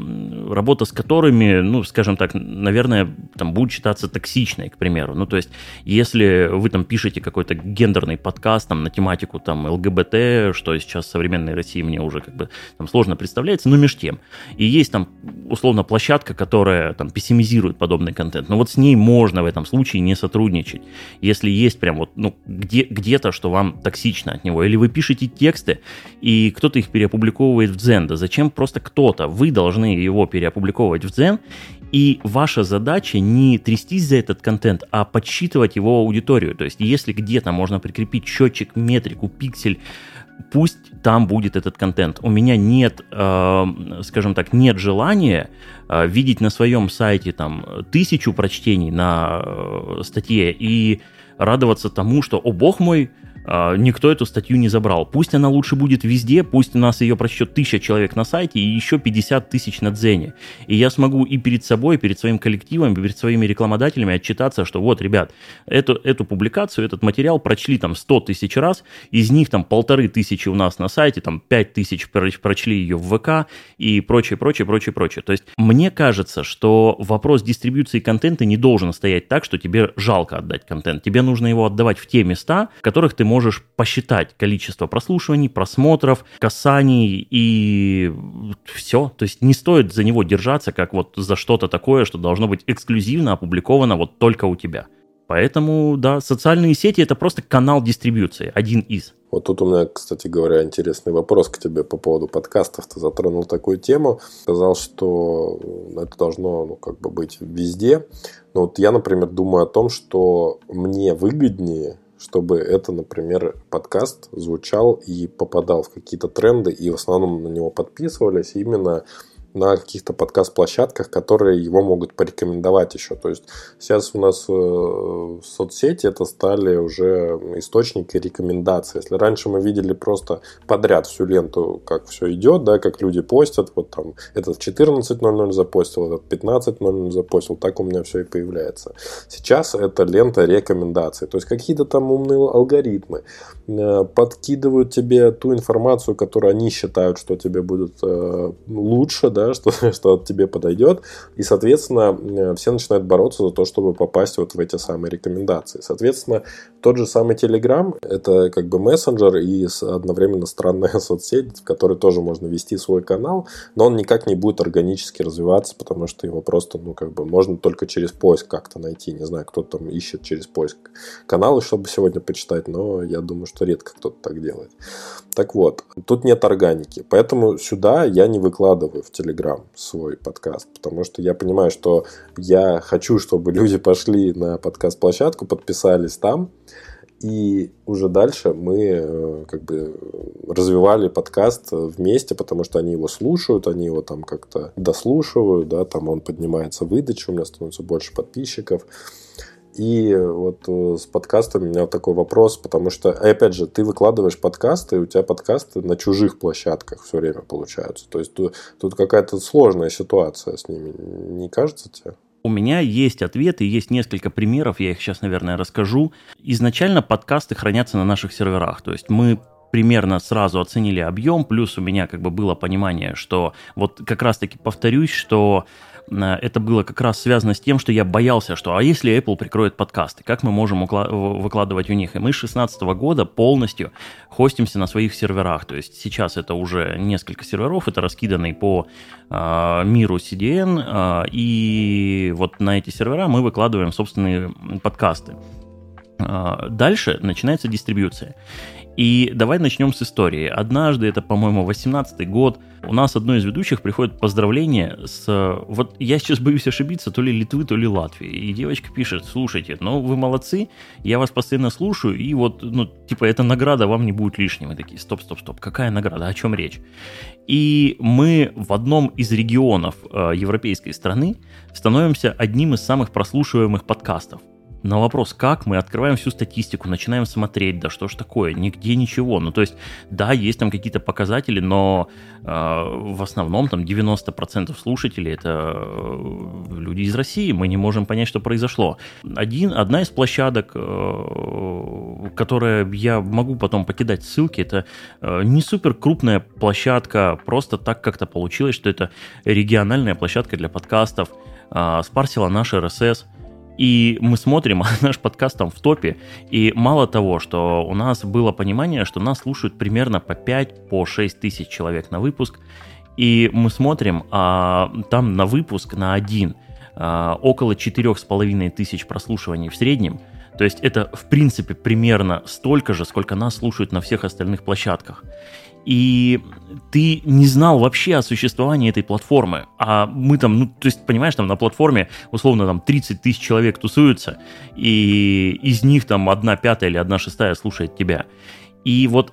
работа с которыми, ну, скажем так, наверное, там будет считаться токсичной, к примеру. Ну, то есть, если вы там пишете какой-то гендерный подкаст там, на тематику там, ЛГБТ, что сейчас в современной России мне уже как бы там, сложно представляется, но меж тем. И есть там условно площадка, которая там пессимизирует подобный контент. Но вот с ней можно в этом случае не сотрудничать. Если есть прям вот ну, где, где-то, что вам токсично от него. Или вы пишете тексты, и кто-то их переопубликовывает в Дзен. Да зачем просто кто-то? Вы должны его переопубликовывать в Дзен и ваша задача не трястись за этот контент, а подсчитывать его аудиторию. То есть, если где-то можно прикрепить счетчик, метрику, пиксель, пусть там будет этот контент. У меня нет, э, скажем так, нет желания э, видеть на своем сайте там тысячу прочтений на э, статье и радоваться тому, что, о бог мой, никто эту статью не забрал. Пусть она лучше будет везде, пусть у нас ее прочтет тысяча человек на сайте и еще 50 тысяч на Дзене. И я смогу и перед собой, и перед своим коллективом, и перед своими рекламодателями отчитаться, что вот, ребят, эту, эту публикацию, этот материал прочли там 100 тысяч раз, из них там полторы тысячи у нас на сайте, там 5 тысяч прочли ее в ВК и прочее, прочее, прочее, прочее. То есть мне кажется, что вопрос дистрибьюции контента не должен стоять так, что тебе жалко отдать контент. Тебе нужно его отдавать в те места, в которых ты можешь посчитать количество прослушиваний, просмотров, касаний и все. То есть не стоит за него держаться, как вот за что-то такое, что должно быть эксклюзивно опубликовано вот только у тебя. Поэтому, да, социальные сети это просто канал дистрибьюции, один из. Вот тут у меня, кстати говоря, интересный вопрос к тебе по поводу подкастов. Ты затронул такую тему, сказал, что это должно ну, как бы быть везде. Но вот я, например, думаю о том, что мне выгоднее чтобы это, например, подкаст звучал и попадал в какие-то тренды, и в основном на него подписывались именно на каких-то подкаст-площадках, которые его могут порекомендовать еще. То есть сейчас у нас э, соцсети это стали уже источники рекомендаций. Если раньше мы видели просто подряд всю ленту, как все идет, да, как люди постят, вот там этот в 14.00 запостил, этот 15.00 запостил, так у меня все и появляется. Сейчас это лента рекомендаций. То есть какие-то там умные алгоритмы э, подкидывают тебе ту информацию, которую они считают, что тебе будет э, лучше, да, да, что, что тебе подойдет. И, соответственно, э, все начинают бороться за то, чтобы попасть вот в эти самые рекомендации. Соответственно, тот же самый Telegram – это как бы мессенджер и одновременно странная соцсеть, в которой тоже можно вести свой канал, но он никак не будет органически развиваться, потому что его просто, ну, как бы можно только через поиск как-то найти. Не знаю, кто там ищет через поиск каналы, чтобы сегодня почитать, но я думаю, что редко кто-то так делает. Так вот, тут нет органики, поэтому сюда я не выкладываю в Telegram Telegram свой подкаст, потому что я понимаю, что я хочу, чтобы люди пошли на подкаст-площадку, подписались там, и уже дальше мы э, как бы развивали подкаст вместе, потому что они его слушают, они его там как-то дослушивают, да, там он поднимается выдача, у меня становится больше подписчиков. И вот э, с подкастами у меня такой вопрос, потому что, опять же, ты выкладываешь подкасты, и у тебя подкасты на чужих площадках все время получаются. То есть тут, тут какая-то сложная ситуация с ними, не кажется тебе? У меня есть ответы, есть несколько примеров, я их сейчас, наверное, расскажу. Изначально подкасты хранятся на наших серверах, то есть мы примерно сразу оценили объем, плюс у меня как бы было понимание, что вот как раз-таки повторюсь, что Э, это было как раз связано с тем, что я боялся, что а если Apple прикроет подкасты, как мы можем выкладывать у них? И мы с 2016 года полностью хостимся на своих серверах. То есть сейчас это уже несколько серверов, это раскиданные по э, миру CDN, э, и вот на эти сервера мы выкладываем собственные подкасты. Э, дальше начинается дистрибьюция. И давай начнем с истории. Однажды, это, по-моему, 18 год, у нас одно из ведущих приходит поздравление с... Вот я сейчас боюсь ошибиться, то ли Литвы, то ли Латвии. И девочка пишет, слушайте, ну вы молодцы, я вас постоянно слушаю, и вот, ну, типа, эта награда вам не будет лишней. Мы такие, стоп, стоп, стоп, какая награда, о чем речь? И мы в одном из регионов э, европейской страны становимся одним из самых прослушиваемых подкастов на вопрос, как, мы открываем всю статистику, начинаем смотреть, да что ж такое, нигде ничего. Ну, то есть, да, есть там какие-то показатели, но э, в основном там 90% слушателей это э, люди из России, мы не можем понять, что произошло. Один, одна из площадок, э, которая я могу потом покидать ссылки, это э, не супер крупная площадка, просто так как-то получилось, что это региональная площадка для подкастов, э, спарсила наш RSS, и мы смотрим, а наш подкаст там в топе. И мало того, что у нас было понимание, что нас слушают примерно по 5, по 6 тысяч человек на выпуск. И мы смотрим, а там на выпуск, на один, а, около 4,5 тысяч прослушиваний в среднем. То есть это, в принципе, примерно столько же, сколько нас слушают на всех остальных площадках и ты не знал вообще о существовании этой платформы. А мы там, ну, то есть, понимаешь, там на платформе, условно, там 30 тысяч человек тусуются, и из них там одна пятая или одна шестая слушает тебя. И вот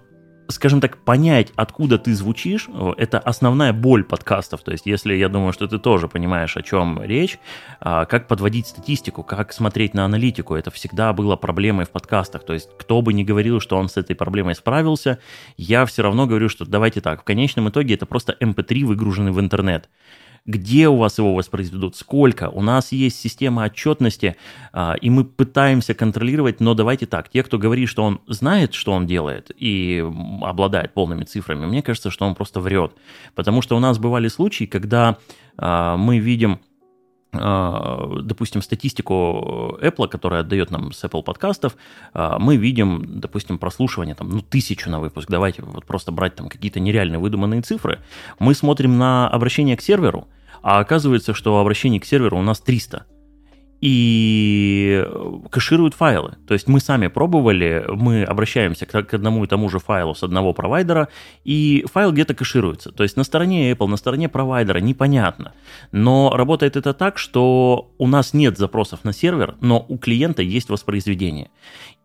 скажем так, понять, откуда ты звучишь, это основная боль подкастов. То есть, если я думаю, что ты тоже понимаешь, о чем речь, а, как подводить статистику, как смотреть на аналитику, это всегда было проблемой в подкастах. То есть, кто бы ни говорил, что он с этой проблемой справился, я все равно говорю, что давайте так, в конечном итоге это просто MP3, эм выгруженный в интернет где у вас его воспроизведут, сколько. У нас есть система отчетности, а, и мы пытаемся контролировать, но давайте так, те, кто говорит, что он знает, что он делает, и обладает полными цифрами, мне кажется, что он просто врет. Потому что у нас бывали случаи, когда а, мы видим допустим, статистику Apple, которая отдает нам с Apple подкастов, мы видим, допустим, прослушивание там, ну, тысячу на выпуск, давайте вот просто брать там какие-то нереальные выдуманные цифры, мы смотрим на обращение к серверу, а оказывается, что обращений к серверу у нас 300 и кэшируют файлы. То есть мы сами пробовали, мы обращаемся к, одному и тому же файлу с одного провайдера, и файл где-то кэшируется. То есть на стороне Apple, на стороне провайдера непонятно. Но работает это так, что у нас нет запросов на сервер, но у клиента есть воспроизведение.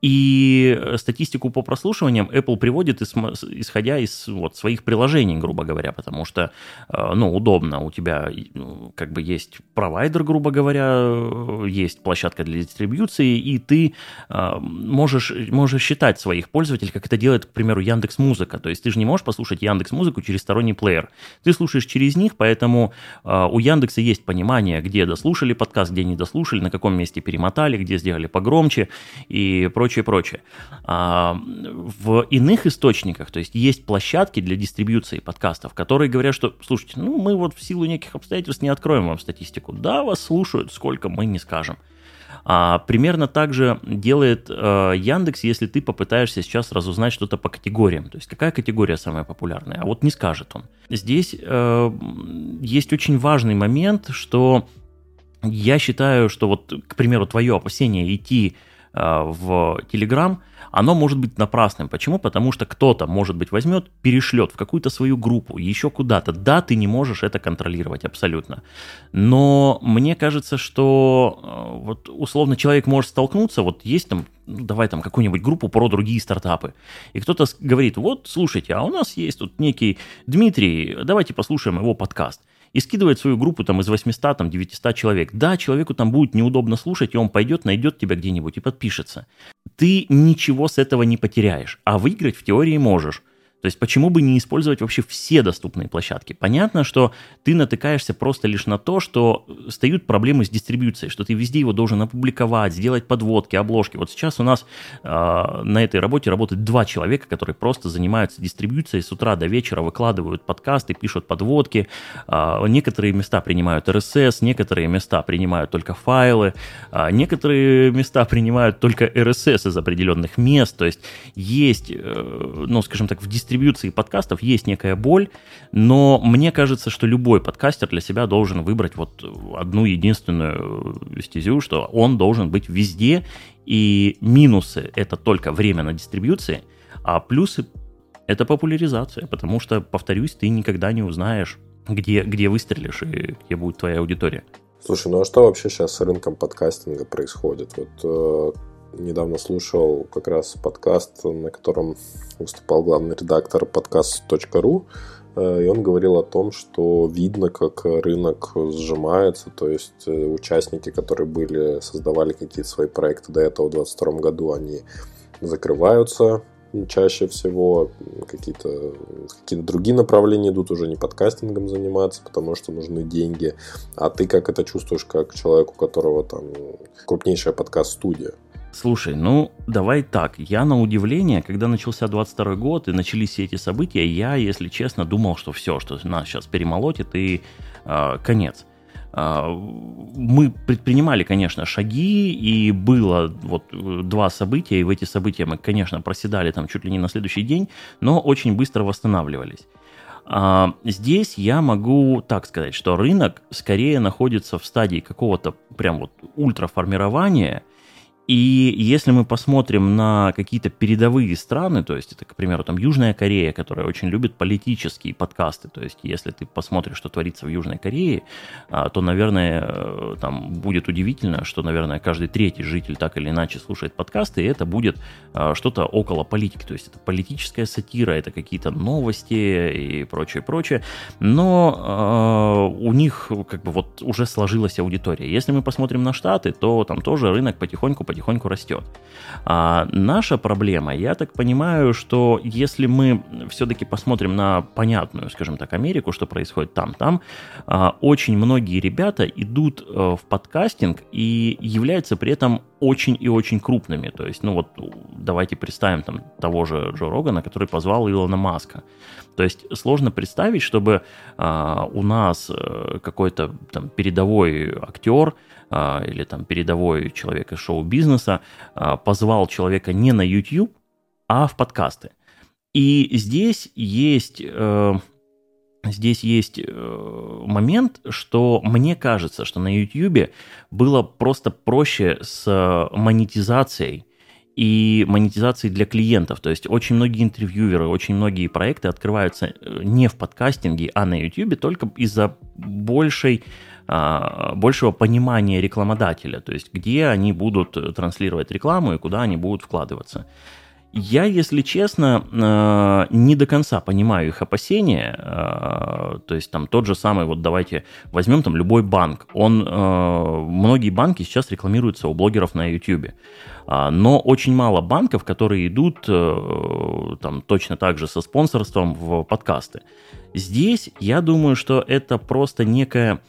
И статистику по прослушиваниям Apple приводит, исходя из вот, своих приложений, грубо говоря, потому что, э, ну, удобно, у тебя ну, как бы есть провайдер, грубо говоря, есть площадка для дистрибьюции, и ты э, можешь, можешь считать своих пользователей, как это делает, к примеру, Яндекс Музыка. То есть ты же не можешь послушать Яндекс Музыку через сторонний плеер. Ты слушаешь через них, поэтому э, у Яндекса есть понимание, где дослушали подкаст, где не дослушали, на каком месте перемотали, где сделали погромче и прочее прочее, прочее. А, в иных источниках, то есть есть площадки для дистрибьюции подкастов, которые говорят, что, слушайте, ну мы вот в силу неких обстоятельств не откроем вам статистику. Да, вас слушают, сколько мы не скажем. А, примерно так же делает э, Яндекс, если ты попытаешься сейчас разузнать что-то по категориям. То есть какая категория самая популярная, а вот не скажет он. Здесь э, есть очень важный момент, что я считаю, что вот, к примеру, твое опасение идти в Telegram, оно может быть напрасным. Почему? Потому что кто-то, может быть, возьмет, перешлет в какую-то свою группу, еще куда-то. Да, ты не можешь это контролировать абсолютно. Но мне кажется, что э, вот условно человек может столкнуться, вот есть там ну, давай там какую-нибудь группу про другие стартапы. И кто-то говорит, вот, слушайте, а у нас есть тут некий Дмитрий, давайте послушаем его подкаст и скидывает свою группу там из 800, там 900 человек. Да, человеку там будет неудобно слушать, и он пойдет, найдет тебя где-нибудь и подпишется. Ты ничего с этого не потеряешь, а выиграть в теории можешь. То есть почему бы не использовать вообще все доступные площадки? Понятно, что ты натыкаешься просто лишь на то, что стоят проблемы с дистрибьюцией, что ты везде его должен опубликовать, сделать подводки, обложки. Вот сейчас у нас э, на этой работе работает два человека, которые просто занимаются дистрибьюцией с утра до вечера, выкладывают подкасты, пишут подводки. Э, некоторые места принимают RSS, некоторые места принимают только файлы, э, некоторые места принимают только RSS из определенных мест. То есть есть, э, ну, скажем так, в дистрибьюции дистрибьюции подкастов есть некая боль, но мне кажется, что любой подкастер для себя должен выбрать вот одну единственную стезю, что он должен быть везде, и минусы — это только время на дистрибьюции, а плюсы — это популяризация, потому что, повторюсь, ты никогда не узнаешь, где, где выстрелишь и где будет твоя аудитория. Слушай, ну а что вообще сейчас с рынком подкастинга происходит? Вот э, недавно слушал как раз подкаст, на котором выступал главный редактор подкаст.ру, э, и он говорил о том, что видно, как рынок сжимается, то есть э, участники, которые были, создавали какие-то свои проекты до этого в 2022 году, они закрываются чаще всего, какие-то какие другие направления идут, уже не подкастингом заниматься, потому что нужны деньги. А ты как это чувствуешь, как человек, у которого там крупнейшая подкаст-студия? Слушай, ну давай так. Я на удивление, когда начался 22 год и начались все эти события, я, если честно, думал, что все, что нас сейчас перемолотит и э, конец. Э, мы предпринимали, конечно, шаги, и было вот два события, и в эти события мы, конечно, проседали там чуть ли не на следующий день, но очень быстро восстанавливались. А, здесь я могу так сказать, что рынок скорее находится в стадии какого-то прям вот ультраформирования – И если мы посмотрим на какие-то передовые страны, то есть это, к примеру, там Южная Корея, которая очень любит политические подкасты, то есть если ты посмотришь, что творится в Южной Корее, а, то, наверное, э, там будет удивительно, что, наверное, каждый третий житель так или иначе слушает подкасты, и это будет а, что-то около политики, то есть это политическая сатира, это какие-то новости и прочее, прочее, но э, у них как бы вот уже сложилась аудитория. Если мы посмотрим на Штаты, то там тоже рынок потихоньку потихоньку растет. А наша проблема, я так понимаю, что если мы все-таки посмотрим на понятную, скажем так, Америку, что происходит там, там а, очень многие ребята идут а, в подкастинг и являются при этом очень и очень крупными. То есть, ну вот, давайте представим там того же Джо Рогана, который позвал Илона Маска. То есть сложно представить, чтобы а, у нас а, какой-то там передовой актер или там передовой человек из шоу-бизнеса а, позвал человека не на YouTube, а в подкасты. И здесь есть... Э, здесь есть э, момент, что мне кажется, что на YouTube было просто проще с монетизацией и монетизацией для клиентов. То есть очень многие интервьюеры, очень многие проекты открываются э, не в подкастинге, а на YouTube только из-за большей а, большего понимания рекламодателя, то есть где они будут транслировать рекламу и куда они будут вкладываться. Я, если честно, а, не до конца понимаю их опасения. А, то есть там тот же самый, вот давайте возьмем там любой банк. Он, многие банки сейчас рекламируются у блогеров на YouTube. Но очень мало банков, которые идут э, там точно так же со спонсорством в подкасты. Здесь я думаю, что это просто некая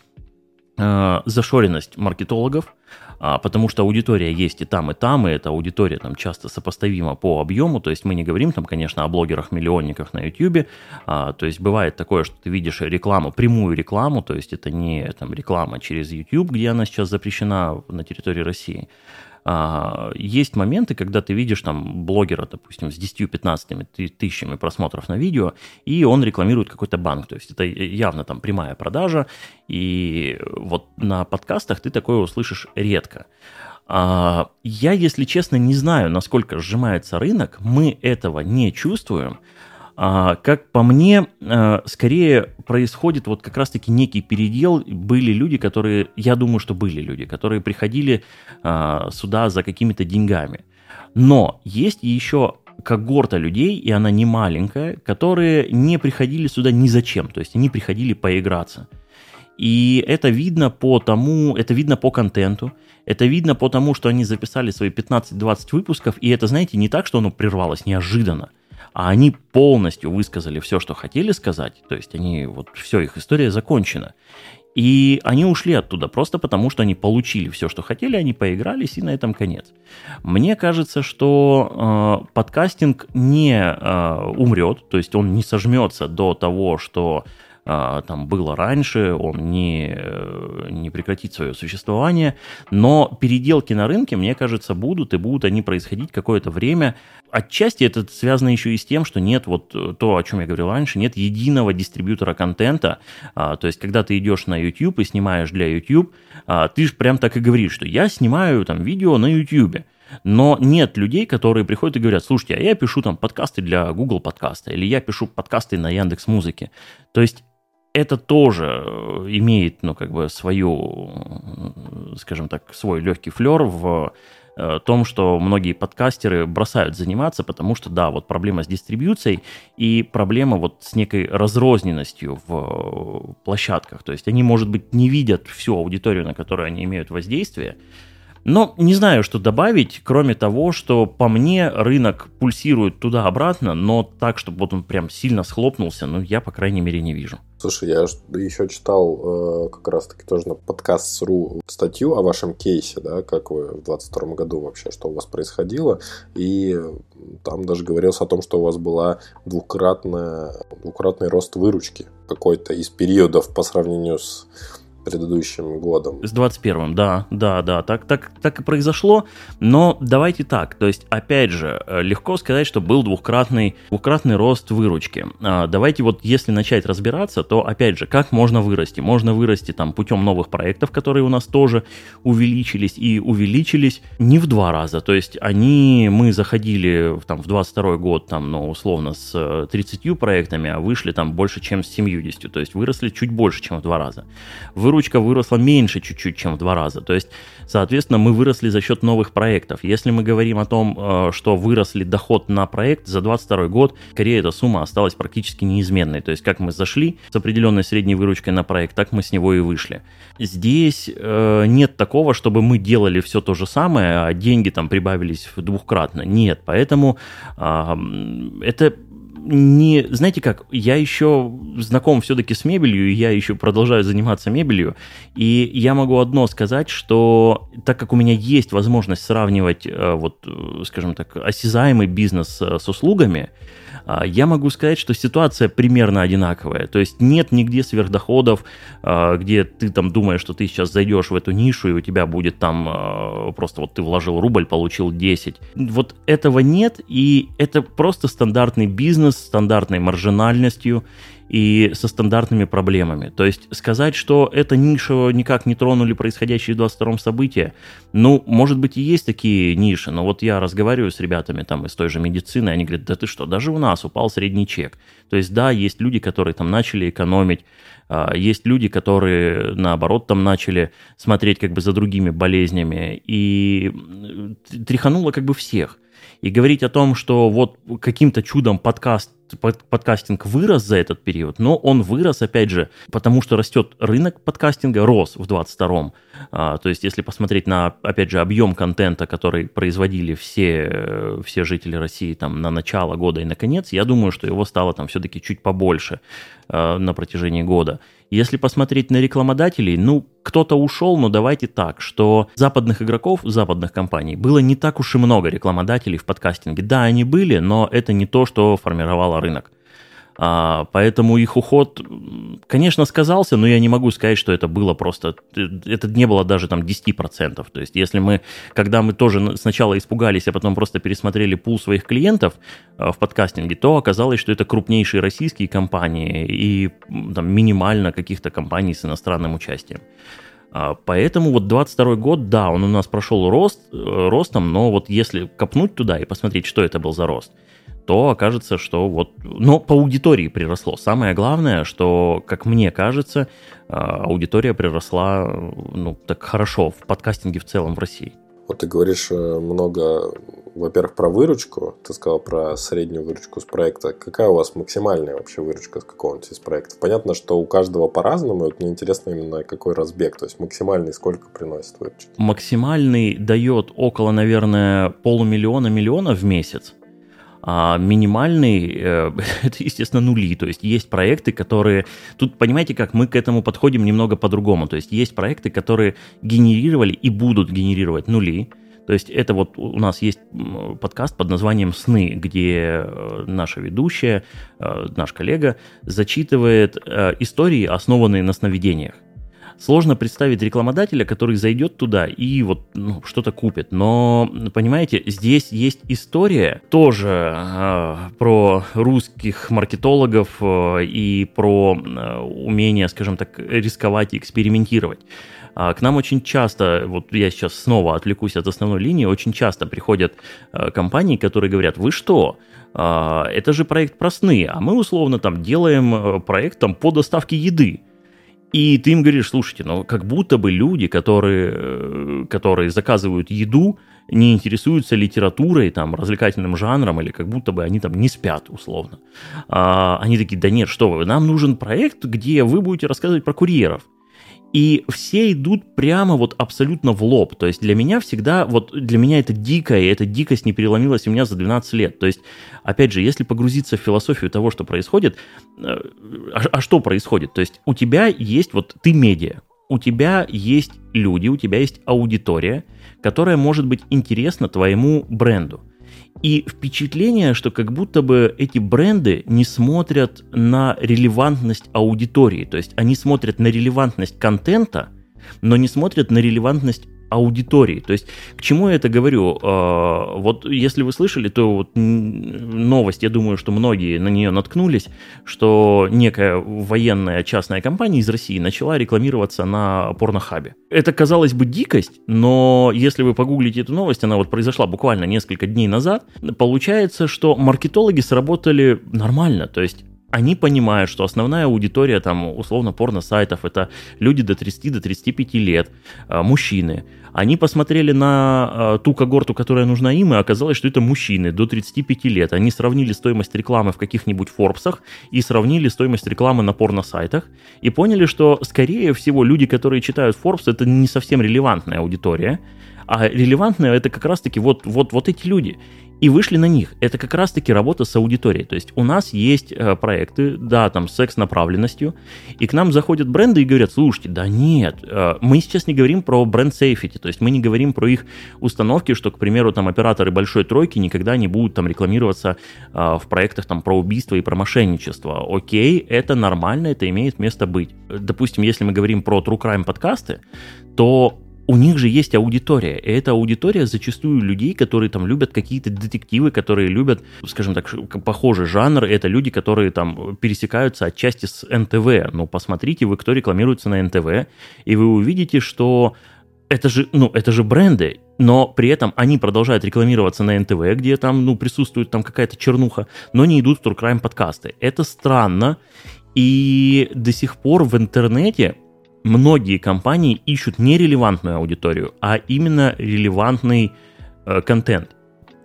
э, зашоренность маркетологов, а, потому что аудитория есть и там, и там, и эта аудитория там часто сопоставима по объему, то есть мы не говорим там, конечно, о блогерах-миллионниках на YouTube, а, то есть бывает такое, что ты видишь рекламу, прямую рекламу, то есть это не там реклама через YouTube, где она сейчас запрещена на территории России, а, есть моменты, когда ты видишь там блогера, допустим, с 10-15 тысячами просмотров на видео, и он рекламирует какой-то банк. То есть это явно там прямая продажа, и вот на подкастах ты такое услышишь редко. А, я, если честно, не знаю, насколько сжимается рынок, мы этого не чувствуем, а, как по мне, а, скорее происходит вот как раз-таки некий передел. Были люди, которые, я думаю, что были люди, которые приходили а, сюда за какими-то деньгами. Но есть еще когорта людей, и она не маленькая, которые не приходили сюда ни зачем, то есть они приходили поиграться. И это видно по тому, это видно по контенту, это видно по тому, что они записали свои 15-20 выпусков, и это, знаете, не так, что оно прервалось неожиданно а они полностью высказали все, что хотели сказать, то есть они, вот все, их история закончена. И они ушли оттуда просто потому, что они получили все, что хотели, они поигрались, и на этом конец. Мне кажется, что э, подкастинг не э, умрет, то есть он не сожмется до того, что там было раньше, он не, э, не прекратит свое существование, но переделки на рынке, мне кажется, будут, и будут они происходить какое-то время. Отчасти это связано еще и с тем, что нет вот э, то, о чем я говорил раньше, нет единого дистрибьютора контента, а, то есть когда ты идешь на YouTube и снимаешь для YouTube, а, ты же прям так и говоришь, что я снимаю там видео на YouTube, но нет людей, которые приходят и говорят, слушайте, а я пишу там подкасты для Google подкаста, или я пишу подкасты на Яндекс Музыке. То есть это тоже э, имеет, ну, как бы свою, скажем так, свой легкий флер в э, том, что многие подкастеры бросают заниматься, потому что, да, вот проблема с дистрибьюцией и проблема вот с некой разрозненностью в площадках. То есть они, может быть, не видят всю аудиторию, на которую они имеют воздействие, но не знаю, что добавить, кроме того, что по мне рынок пульсирует туда-обратно, но так, чтобы вот он прям сильно схлопнулся, ну, я, по крайней мере, не вижу. Слушай, я еще читал э, как раз-таки тоже на подкаст.ру статью о вашем кейсе, да, как вы в 22 году вообще, что у вас происходило, и там даже говорилось о том, что у вас была двукратная, двукратный рост выручки какой-то из периодов по сравнению с предыдущим годом. С 21-м, да, да, да, так, так, так и произошло. Но давайте так, то есть, опять же, э, легко сказать, что был двухкратный, двухкратный рост выручки. А, давайте вот, если начать разбираться, то, опять же, как можно вырасти? Можно вырасти там путем новых проектов, которые у нас тоже увеличились, и увеличились не в два раза. То есть, они, мы заходили там в 22 год, там, ну, условно, с 30 э, проектами, а вышли там больше, чем с 70. То есть, выросли чуть больше, чем в два раза. Выручка выручка выросла меньше чуть-чуть, чем в два раза. То есть, соответственно, мы выросли за счет новых проектов. Если мы говорим о том, э, что выросли доход на проект за 2022 год, скорее эта сумма осталась практически неизменной. То есть, как мы зашли с определенной средней выручкой на проект, так мы с него и вышли. Здесь э, нет такого, чтобы мы делали все то же самое, а деньги там прибавились в двухкратно. Нет, поэтому э, это не... Знаете как, я еще знаком все-таки с мебелью, и я еще продолжаю заниматься мебелью, и я могу одно сказать, что так как у меня есть возможность сравнивать, э, вот, э, скажем так, осязаемый бизнес э, с услугами, я могу сказать, что ситуация примерно одинаковая. То есть нет нигде сверхдоходов, а, где ты там думаешь, что ты сейчас зайдешь в эту нишу, и у тебя будет там а, просто вот ты вложил рубль, получил 10. Вот этого нет, и это просто стандартный бизнес, стандартной маржинальностью и со стандартными проблемами. То есть сказать, что эта ниша никак не тронули происходящие в 22-м события, ну, может быть, и есть такие ниши, но вот я разговариваю с ребятами там из той же медицины, они говорят, да ты что, даже у нас упал средний чек. То есть, да, есть люди, которые там начали экономить, а, есть люди, которые, наоборот, там начали смотреть как бы за другими болезнями, и тряхануло как бы всех. И говорить о том, что вот каким-то чудом подкаст подкастинг вырос за этот период, но он вырос, опять же, потому что растет рынок подкастинга, рос в 22-м. А, то есть, если посмотреть на, опять же, объем контента, который производили все, все жители России там на начало года и на конец, я думаю, что его стало там все-таки чуть побольше а, на протяжении года. Если посмотреть на рекламодателей, ну, кто-то ушел, но давайте так, что западных игроков, западных компаний было не так уж и много рекламодателей в подкастинге. Да, они были, но это не то, что формировало рынок. А, поэтому их уход, конечно, сказался, но я не могу сказать, что это было просто, это не было даже там 10%. То есть если мы, когда мы тоже сначала испугались, а потом просто пересмотрели пул своих клиентов а, в подкастинге, то оказалось, что это крупнейшие российские компании и там минимально каких-то компаний с иностранным участием. А, поэтому вот 22 год, да, он у нас прошел рост, э, ростом, но вот если копнуть туда и посмотреть, что это был за рост – то окажется, что вот... Но по аудитории приросло. Самое главное, что, как мне кажется, а, аудитория приросла ну, так хорошо в подкастинге в целом в России. Вот ты говоришь э, много, во-первых, про выручку. Ты сказал про среднюю выручку с проекта. Какая у вас максимальная вообще выручка с какого-нибудь из проектов? Понятно, что у каждого по-разному. Вот мне интересно именно какой разбег. То есть максимальный сколько приносит выручки? Максимальный дает около, наверное, полумиллиона-миллиона в месяц. А минимальный э, это, естественно, нули. То есть есть проекты, которые... Тут, понимаете, как мы к этому подходим немного по-другому. То есть есть проекты, которые генерировали и будут генерировать нули. То есть это вот у нас есть подкаст под названием «Сны», где э, наша ведущая, э, наш коллега зачитывает истории, основанные на сновидениях сложно представить рекламодателя, который зайдет туда и вот ну, что-то купит. Но, понимаете, здесь есть история тоже э, про русских маркетологов э, и про э, умение, скажем так, рисковать и экспериментировать. К нам очень часто, вот я сейчас снова отвлекусь от основной линии, очень часто приходят компании, которые говорят, вы что, это же проект про сны, а мы условно там делаем проект там, по доставке еды. И ты им говоришь, слушайте, ну как будто бы люди, которые, э, которые заказывают еду, не интересуются литературой, там, развлекательным жанром, или как будто бы они там не спят, условно. А, они такие, да нет, что вы, нам нужен проект, где вы будете рассказывать про курьеров. И все идут прямо вот абсолютно в лоб. То есть для меня всегда, вот для меня это дикая, и эта дикость не переломилась у меня за 12 лет. То есть, опять же, если погрузиться в философию того, что происходит, э, а, а что происходит? То есть у тебя есть, вот ты медиа, у тебя есть люди, у тебя есть аудитория, которая может быть интересна твоему бренду. И впечатление, что как будто бы эти бренды не смотрят на релевантность аудитории. То есть они смотрят на релевантность контента, но не смотрят на релевантность аудитории. То есть, к чему я это говорю? А, вот если вы слышали, то вот новость, я думаю, что многие на нее наткнулись, что некая военная частная компания из России начала рекламироваться на порнохабе. Это, казалось бы, дикость, но если вы погуглите эту новость, она вот произошла буквально несколько дней назад, получается, что маркетологи сработали нормально. То есть они понимают, что основная аудитория там условно порно-сайтов это люди до 30 до 35 лет, а, мужчины. Они посмотрели на а, ту когорту, которая нужна им, и оказалось, что это мужчины до 35 лет. Они сравнили стоимость рекламы в каких-нибудь Форбсах и сравнили стоимость рекламы на порно-сайтах и поняли, что, скорее всего, люди, которые читают Forbes, это не совсем релевантная аудитория, а релевантная это как раз-таки вот, вот, вот эти люди и вышли на них. Это как раз-таки работа с аудиторией. То есть у нас есть э, проекты, да, там, с секс-направленностью, и к нам заходят бренды и говорят, слушайте, да нет, э, мы сейчас не говорим про бренд сейфити, то есть мы не говорим про их установки, что, к примеру, там, операторы большой тройки никогда не будут там рекламироваться э, в проектах там про убийство и про мошенничество. Окей, это нормально, это имеет место быть. Допустим, если мы говорим про true crime подкасты, то у них же есть аудитория, и эта аудитория зачастую людей, которые там любят какие-то детективы, которые любят, скажем так, похожий жанр, это люди, которые там пересекаются отчасти с НТВ. Ну, посмотрите вы, кто рекламируется на НТВ, и вы увидите, что это же, ну, это же бренды, но при этом они продолжают рекламироваться на НТВ, где там, ну, присутствует там какая-то чернуха, но не идут в True Crime подкасты. Это странно, и до сих пор в интернете многие компании ищут не релевантную аудиторию, а именно релевантный э, контент.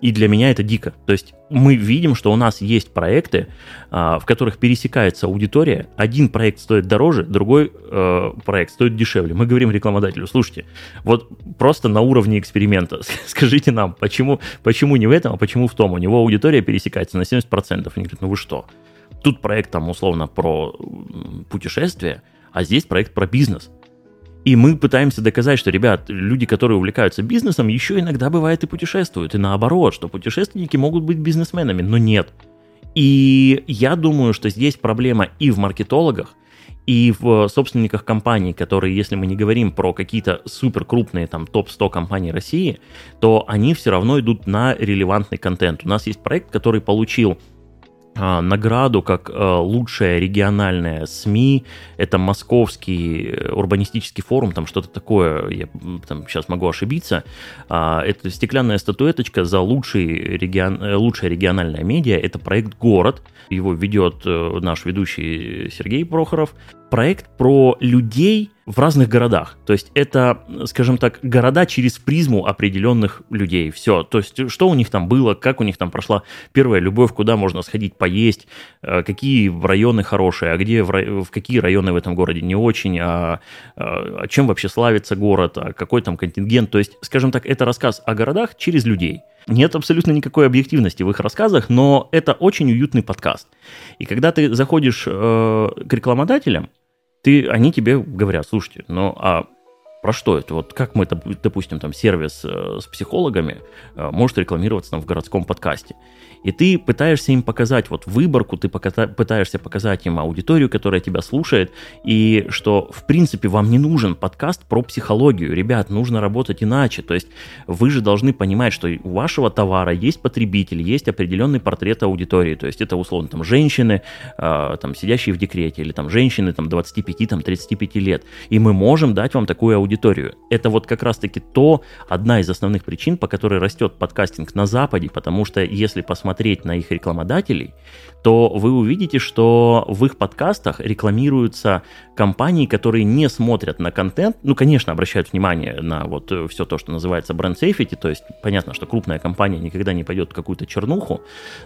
И для меня это дико. То есть мы видим, что у нас есть проекты, э, в которых пересекается аудитория. Один проект стоит дороже, другой э, проект стоит дешевле. Мы говорим рекламодателю, слушайте, вот просто на уровне эксперимента скажите нам, почему, почему не в этом, а почему в том. У него аудитория пересекается на 70%. Они говорят, ну вы что? Тут проект там условно про путешествие, а здесь проект про бизнес. И мы пытаемся доказать, что, ребят, люди, которые увлекаются бизнесом, еще иногда бывает и путешествуют. И наоборот, что путешественники могут быть бизнесменами, но нет. И я думаю, что здесь проблема и в маркетологах, и в собственниках компаний, которые, если мы не говорим про какие-то супер крупные там топ-100 компаний России, то они все равно идут на релевантный контент. У нас есть проект, который получил награду как а, лучшая региональная СМИ. Это Московский э, урбанистический форум, там что-то такое, я там, сейчас могу ошибиться. А, это стеклянная статуэточка за лучший регион, э, лучшая региональная медиа. Это проект «Город». Его ведет э, наш ведущий Сергей Прохоров. Проект про людей, в разных городах. То есть это, скажем так, города через призму определенных людей. Все. То есть что у них там было, как у них там прошла первая любовь, куда можно сходить поесть, э, какие районы хорошие, а где в, в какие районы в этом городе не очень, а, а чем вообще славится город, а какой там контингент. То есть, скажем так, это рассказ о городах через людей. Нет абсолютно никакой объективности в их рассказах, но это очень уютный подкаст. И когда ты заходишь э, к рекламодателям, ты, они тебе говорят, слушайте, ну а про что это? Вот как мы, допустим, там сервис э, с психологами э, может рекламироваться там в городском подкасте? И ты пытаешься им показать вот выборку, ты пытаешься показать им аудиторию, которая тебя слушает, и что, в принципе, вам не нужен подкаст про психологию. Ребят, нужно работать иначе. То есть вы же должны понимать, что у вашего товара есть потребитель, есть определенный портрет аудитории. То есть это, условно, там, женщины, э, там, сидящие в декрете, или там, женщины, там, 25, там, 35 лет. И мы можем дать вам такую аудиторию. Это вот как раз-таки то, одна из основных причин, по которой растет подкастинг на Западе, потому что если посмотреть на их рекламодателей, то вы увидите, что в их подкастах рекламируются компании, которые не смотрят на контент, ну, конечно, обращают внимание на вот все то, что называется бренд safety, то есть понятно, что крупная компания никогда не пойдет в какую-то чернуху,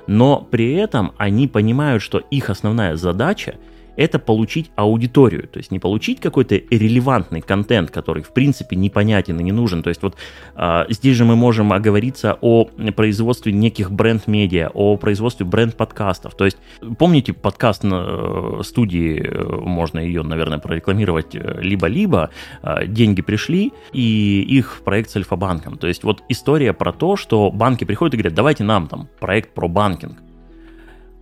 но при этом они понимают, что их основная задача это получить аудиторию, то есть не получить какой-то релевантный контент, который в принципе непонятен и не нужен. То есть вот а, здесь же мы можем оговориться о производстве неких бренд-медиа, о производстве бренд-подкастов. То есть помните подкаст на э, студии, э, можно ее, наверное, прорекламировать э, либо-либо, а, деньги пришли, и их проект с Альфа-банком. То есть вот история про то, что банки приходят и говорят, давайте нам там проект про банкинг.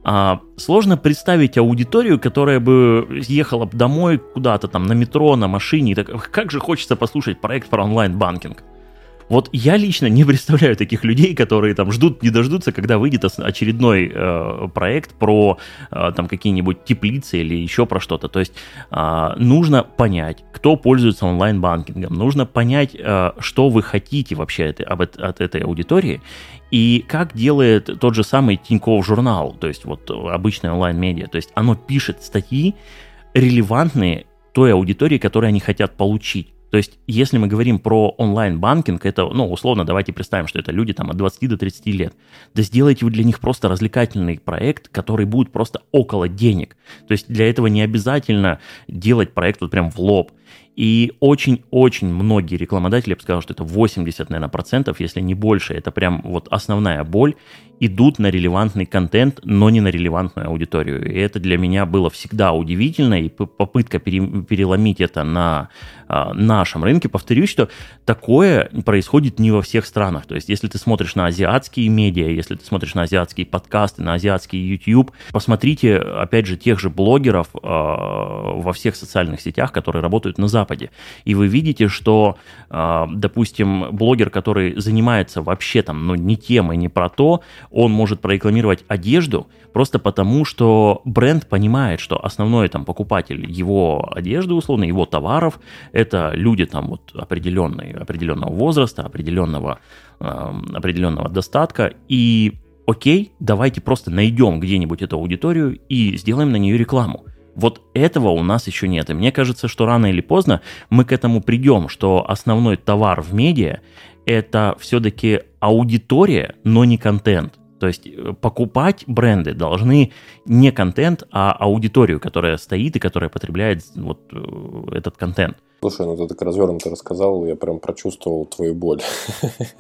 А, сложно представить аудиторию, которая бы ехала домой куда-то там на метро, на машине. Так, как же хочется послушать проект про онлайн-банкинг. Вот я лично не представляю таких людей, которые там ждут, не дождутся, когда выйдет очередной э, проект про э, там какие-нибудь теплицы или еще про что-то. То есть э, нужно понять, кто пользуется онлайн-банкингом, нужно понять, э, что вы хотите вообще от, об, от этой аудитории и как делает тот же самый Тинькофф журнал, то есть вот обычное онлайн-медиа. То есть оно пишет статьи релевантные той аудитории, которую они хотят получить. То есть, если мы говорим про онлайн-банкинг, это, ну, условно, давайте представим, что это люди там от 20 до 30 лет. Да сделайте вы для них просто развлекательный проект, который будет просто около денег. То есть, для этого не обязательно делать проект вот прям в лоб. И очень-очень многие рекламодатели, я бы сказал, что это 80, наверное, процентов, если не больше, это прям вот основная боль, идут на релевантный контент, но не на релевантную аудиторию. И это для меня было всегда удивительно, и попытка переломить это на а, нашем рынке. Повторюсь, что такое происходит не во всех странах. То есть, если ты смотришь на азиатские медиа, если ты смотришь на азиатские подкасты, на азиатский YouTube, посмотрите, опять же, тех же блогеров э, во всех социальных сетях, которые работают на Западе. И вы видите, что, э, допустим, блогер, который занимается вообще там, ну, не темой, не про то, он может прорекламировать одежду просто потому, что бренд понимает, что основной там покупатель его одежды, условно, его товаров, это люди там вот определенной, определенного возраста, определенного, э, определенного достатка, и окей, давайте просто найдем где-нибудь эту аудиторию и сделаем на нее рекламу. Вот этого у нас еще нет. И мне кажется, что рано или поздно мы к этому придем, что основной товар в медиа это все-таки аудитория, но не контент. То есть э, покупать бренды должны не контент, а аудиторию, которая стоит и которая потребляет вот э, этот контент. Слушай, ну ты так развернуто рассказал, я прям прочувствовал твою боль.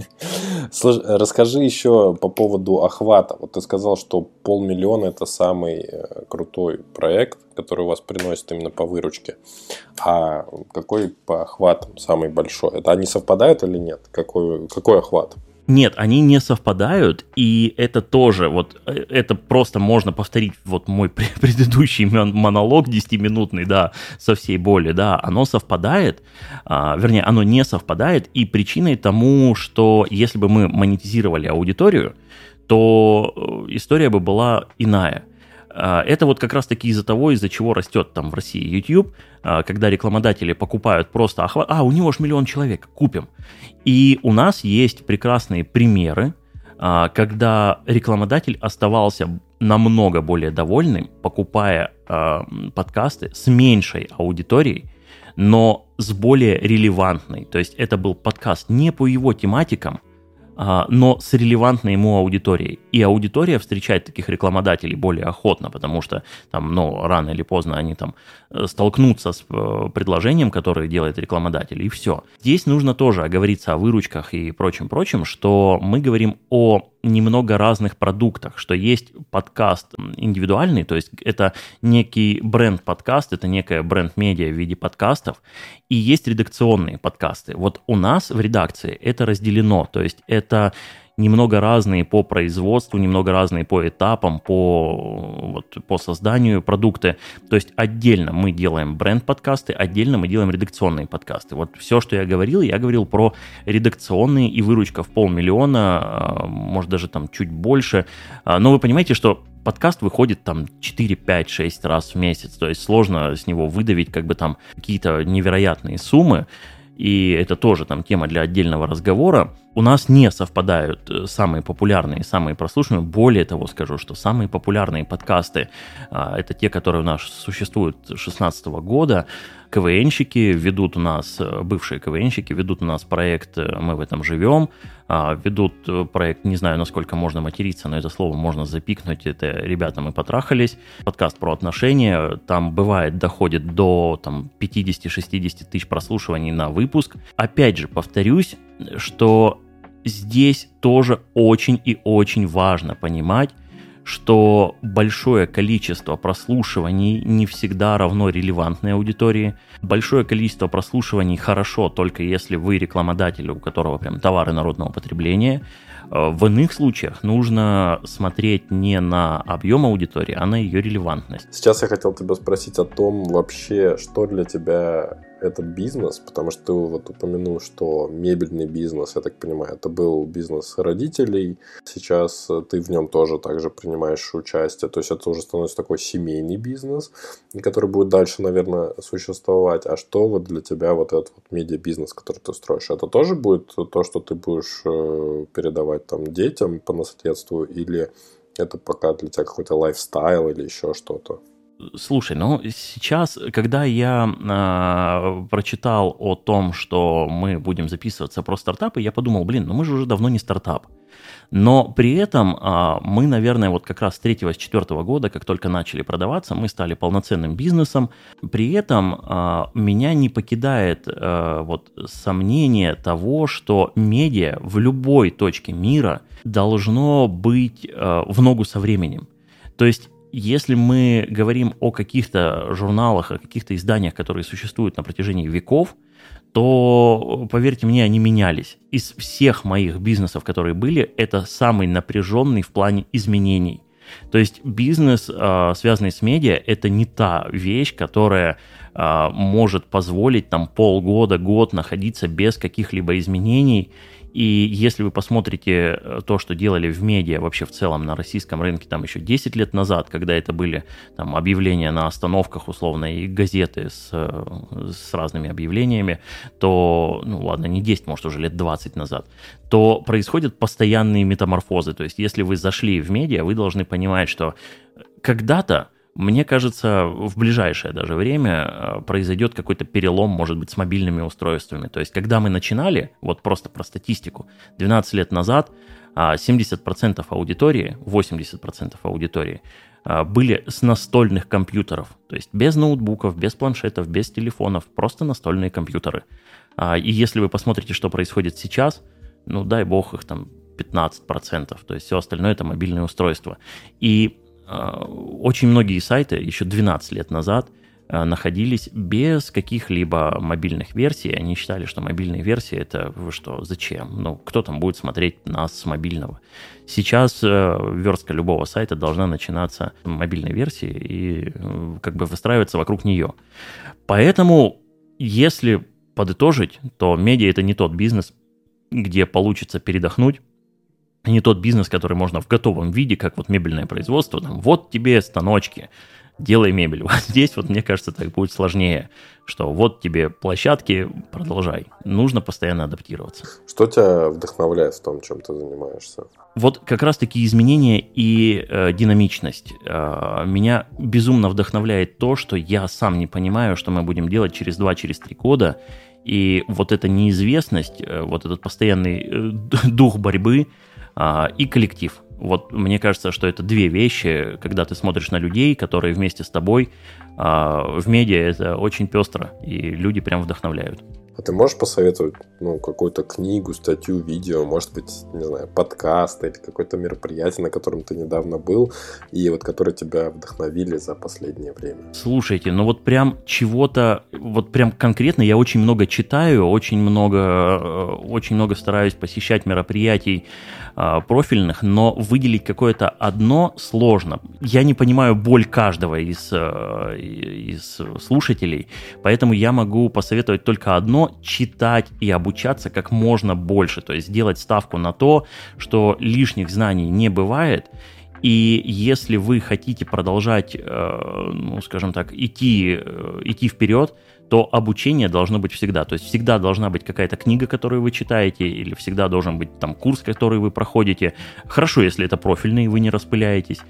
Расскажи еще по поводу охвата. Вот ты сказал, что полмиллиона это самый э, крутой проект, который у вас приносит именно по выручке. А какой по охватам самый большой? Это они совпадают или нет? Какой, какой охват? Нет, они не совпадают, и это тоже, вот, э, это просто можно повторить, вот мой предыдущий монолог 10-минутный, да, со всей боли, да, оно совпадает, а, вернее, оно не совпадает, и причиной тому, что если бы мы монетизировали аудиторию, то э, история бы была иная – это вот как раз-таки из-за того, из-за чего растет там в России YouTube, а, когда рекламодатели покупают просто охват, а, у него же миллион человек, купим. И у нас есть прекрасные примеры, а, когда рекламодатель оставался намного более довольным, покупая подкасты с меньшей аудиторией, но с более релевантной. То есть это был подкаст не по его тематикам, а, но с релевантной ему аудиторией. И аудитория встречает таких рекламодателей более охотно, потому что там, ну, рано или поздно они там э, столкнутся с э, предложением, которое делает рекламодатель, и все. Здесь нужно тоже оговориться о выручках и прочем-прочем, что мы говорим о немного разных продуктах, что есть подкаст индивидуальный, то есть это некий бренд-подкаст, это некая бренд-медиа в виде подкастов, и есть редакционные подкасты. Вот у нас в редакции это разделено, то есть это немного разные по производству, немного разные по этапам, по, вот, по созданию продукта. То есть отдельно мы делаем бренд-подкасты, отдельно мы делаем редакционные подкасты. Вот все, что я говорил, я говорил про редакционные и выручка в полмиллиона, а, может даже там чуть больше. А, но вы понимаете, что подкаст выходит там 4, 5, 6 раз в месяц, то есть сложно с него выдавить как бы там какие-то невероятные суммы, и это тоже там тема для отдельного разговора, у нас не совпадают э, самые популярные самые прослушиваемые. Более того, скажу, что самые популярные подкасты а, это те, которые у нас существуют с 2016 года. КВНщики ведут у нас, э, бывшие КВНщики ведут у нас проект э, «Мы в этом живем», а, ведут проект, не знаю, насколько можно материться, но это слово можно запикнуть, это «Ребята, мы потрахались», подкаст про отношения, там бывает доходит до там, 50-60 тысяч прослушиваний на выпуск. Опять же, повторюсь, что здесь тоже очень и очень важно понимать, что большое количество прослушиваний не всегда равно релевантной аудитории. Большое количество прослушиваний хорошо только если вы рекламодатель, у которого прям товары народного потребления. Э, в иных случаях нужно смотреть не на объем аудитории, а на ее релевантность. Сейчас я хотел тебя спросить о том вообще, что для тебя этот бизнес, потому что ты вот упомянул, что мебельный бизнес, я так понимаю, это был бизнес родителей, сейчас ты в нем тоже также принимаешь участие, то есть это уже становится такой семейный бизнес, который будет дальше, наверное, существовать. А что вот для тебя вот этот вот медиабизнес, который ты строишь, это тоже будет то, что ты будешь э, передавать там детям по наследству или это пока для тебя какой-то лайфстайл или еще что-то? Слушай, ну сейчас, когда я э, прочитал о том, что мы будем записываться про стартапы, я подумал, блин, ну мы же уже давно не стартап. Но при этом э, мы, наверное, вот как раз с третьего, с четвертого года, как только начали продаваться, мы стали полноценным бизнесом. При этом э, меня не покидает э, вот сомнение того, что медиа в любой точке мира должно быть э, в ногу со временем. То есть если мы говорим о каких-то журналах, о каких-то изданиях, которые существуют на протяжении веков, то, поверьте мне, они менялись. Из всех моих бизнесов, которые были, это самый напряженный в плане изменений. То есть бизнес, а, связанный с медиа, это не та вещь, которая а, может позволить там полгода, год находиться без каких-либо изменений и если вы посмотрите э, то, что делали в медиа вообще в целом на российском рынке там еще 10 лет назад, когда это были там объявления на остановках условно и газеты с, э, с разными объявлениями, то, ну ладно, не 10, может уже лет 20 назад, то происходят постоянные метаморфозы. То есть если вы зашли в медиа, вы должны понимать, что когда-то мне кажется, в ближайшее даже время э, произойдет какой-то перелом, может быть, с мобильными устройствами. То есть, когда мы начинали, вот просто про статистику, 12 лет назад 70% а, аудитории, 80% аудитории а, были с настольных компьютеров. То есть, без ноутбуков, без планшетов, без телефонов, просто настольные компьютеры. А, и если вы посмотрите, что происходит сейчас, ну, дай бог их там 15%, то есть все остальное это мобильные устройства. И очень многие сайты еще 12 лет назад а, находились без каких-либо мобильных версий. Они считали, что мобильные версии это вы что, зачем? Ну, кто там будет смотреть нас с мобильного? Сейчас э, верстка любого сайта должна начинаться с мобильной версии и э, как бы выстраиваться вокруг нее. Поэтому, если подытожить, то медиа это не тот бизнес, где получится передохнуть, не тот бизнес, который можно в готовом виде, как вот мебельное производство, там, вот тебе станочки, делай мебель. Вот здесь вот, мне кажется, так будет сложнее, что вот тебе площадки, продолжай. Нужно постоянно адаптироваться. Что тебя вдохновляет в том, чем ты занимаешься? Вот как раз-таки изменения и э, динамичность. Э, меня безумно вдохновляет то, что я сам не понимаю, что мы будем делать через 2-3 через года, и вот эта неизвестность, э, вот этот постоянный э, дух борьбы, и коллектив. Вот мне кажется, что это две вещи, когда ты смотришь на людей, которые вместе с тобой а, в медиа, это очень пестро, и люди прям вдохновляют. А ты можешь посоветовать ну, какую-то книгу, статью, видео, может быть, не знаю, подкаст или какое-то мероприятие, на котором ты недавно был, и вот которые тебя вдохновили за последнее время? Слушайте, ну вот прям чего-то, вот прям конкретно я очень много читаю, очень много, э, очень много стараюсь посещать мероприятий профильных, но выделить какое-то одно сложно. Я не понимаю боль каждого из, э, из слушателей, поэтому я могу посоветовать только одно, читать и обучаться как можно больше, то есть сделать ставку на то, что лишних знаний не бывает, И если вы хотите продолжать, э, ну, скажем так, идти, э, идти вперед, то обучение должно быть всегда. То есть всегда должна быть какая-то книга, которую вы читаете, или всегда должен быть там курс, который вы проходите. Хорошо, если это профильный, вы не распыляетесь.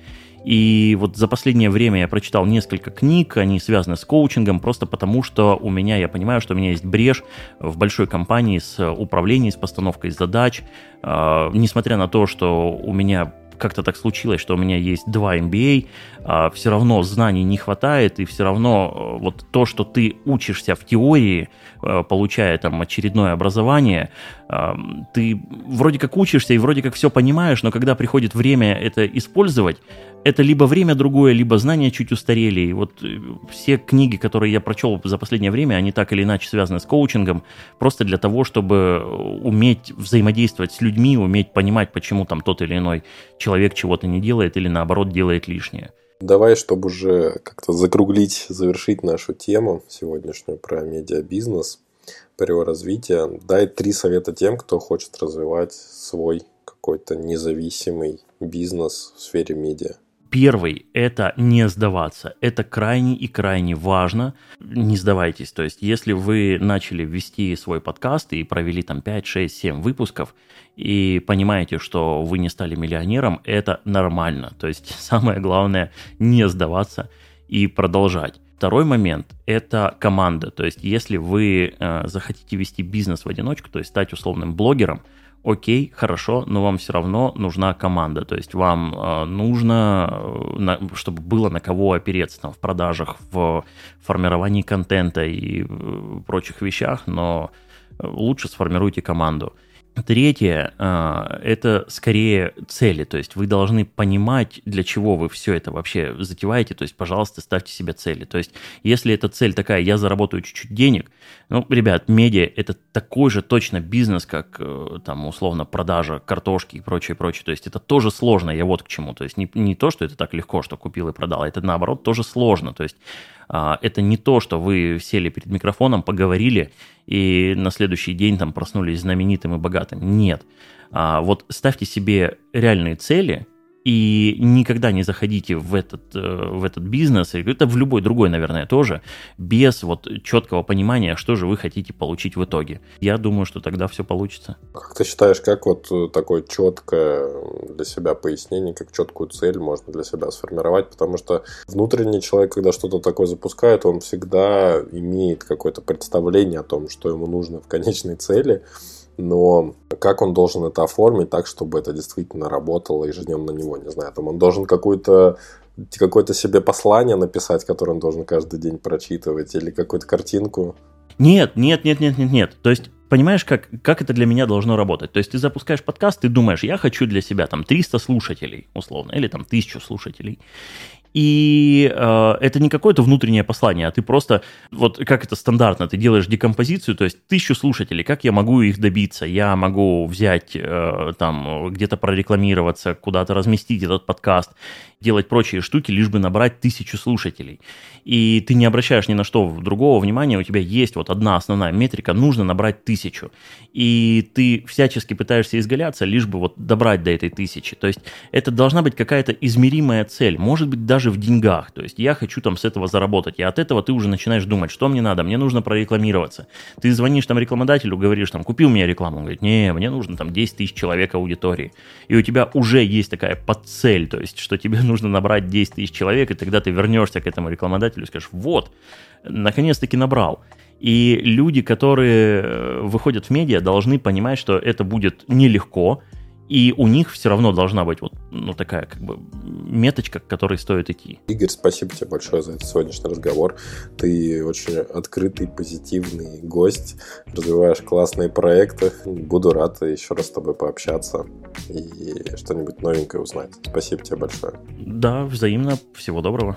И вот за последнее время я прочитал несколько книг, они связаны с коучингом, просто потому что у меня, я понимаю, что у меня есть брешь в большой компании с управлением, с постановкой задач. Э, несмотря на то, что у меня как-то так случилось, что у меня есть два MBA, а, все равно знаний не хватает, и все равно э, вот то, что ты учишься в теории, э, получая там очередное образование, э, ты вроде как учишься и вроде как все понимаешь, но когда приходит время это использовать, это либо время другое, либо знания чуть устарели. И вот все книги, которые я прочел за последнее время, они так или иначе связаны с коучингом, просто для того, чтобы уметь взаимодействовать с людьми, уметь понимать, почему там тот или иной человек чего-то не делает или наоборот делает лишнее. Давай, чтобы уже как-то закруглить, завершить нашу тему сегодняшнюю про медиабизнес, про его развитие, дай три совета тем, кто хочет развивать свой какой-то независимый бизнес в сфере медиа. Первый – это не сдаваться. Это крайне и крайне важно. Не сдавайтесь. То есть, если вы начали вести свой подкаст и провели там 5, 6, 7 выпусков, и понимаете, что вы не стали миллионером, это нормально. То есть, самое главное – не сдаваться и продолжать. Второй момент – это команда. То есть, если вы э, захотите вести бизнес в одиночку, то есть стать условным блогером – окей, хорошо, но вам все равно нужна команда. То есть вам э, нужно, э, чтобы было на кого опереться там, в продажах, в формировании контента и э, прочих вещах, но лучше сформируйте команду. Третье а, – это скорее цели, то есть вы должны понимать, для чего вы все это вообще затеваете, то есть, пожалуйста, ставьте себе цели. То есть, если эта цель такая, я заработаю чуть-чуть денег, ну, ребят, медиа – это такой же точно бизнес, как, э, там, условно, продажа картошки и прочее, прочее. То есть, это тоже сложно, я вот к чему. То есть, не, не то, что это так легко, что купил и продал, а это, наоборот, тоже сложно. То есть, это не то, что вы сели перед микрофоном, поговорили и на следующий день там проснулись знаменитым и богатым. Нет. А, вот ставьте себе реальные цели – и никогда не заходите в этот, э, в этот бизнес, это в любой другой, наверное, тоже, без вот четкого понимания, что же вы хотите получить в итоге. Я думаю, что тогда все получится. Как ты считаешь, как вот э, такое четкое для себя пояснение, как четкую цель можно для себя сформировать? Потому что внутренний человек, когда что-то такое запускает, он всегда имеет какое-то представление о том, что ему нужно в конечной цели, но как он должен это оформить так, чтобы это действительно работало ежедневно на него, не знаю, там он должен какую-то какое-то себе послание написать, которое он должен каждый день прочитывать, или какую-то картинку. Нет, нет, нет, нет, нет, нет. То есть, понимаешь, как, как это для меня должно работать? То есть, ты запускаешь подкаст, ты думаешь, я хочу для себя там 300 слушателей, условно, или там 1000 слушателей. И э, это не какое-то внутреннее послание, а ты просто, вот как это стандартно, ты делаешь декомпозицию, то есть тысячу слушателей, как я могу их добиться? Я могу взять, э, там, где-то прорекламироваться, куда-то разместить этот подкаст, делать прочие штуки, лишь бы набрать тысячу слушателей. И ты не обращаешь ни на что другого внимания, у тебя есть вот одна основная метрика, нужно набрать тысячу. И ты всячески пытаешься изгаляться, лишь бы вот добрать до этой тысячи. То есть это должна быть какая-то измеримая цель, может быть даже в деньгах. То есть я хочу там с этого заработать. И от этого ты уже начинаешь думать, что мне надо, мне нужно прорекламироваться. Ты звонишь там рекламодателю, говоришь там, купи у меня рекламу. Он говорит, не, мне нужно там 10 тысяч человек аудитории. И у тебя уже есть такая подцель, то есть что тебе нужно нужно набрать 10 тысяч человек, и тогда ты вернешься к этому рекламодателю и скажешь, вот, наконец-таки набрал. И люди, которые э, выходят в медиа, должны понимать, что это будет нелегко, и у них все равно должна быть вот ну, такая как бы меточка, к которой стоит идти. Игорь, спасибо тебе большое за этот сегодняшний разговор. Ты очень открытый, позитивный гость, развиваешь классные проекты. Буду рад еще раз с тобой пообщаться и что-нибудь новенькое узнать. Спасибо тебе большое. Да, взаимно. Всего доброго.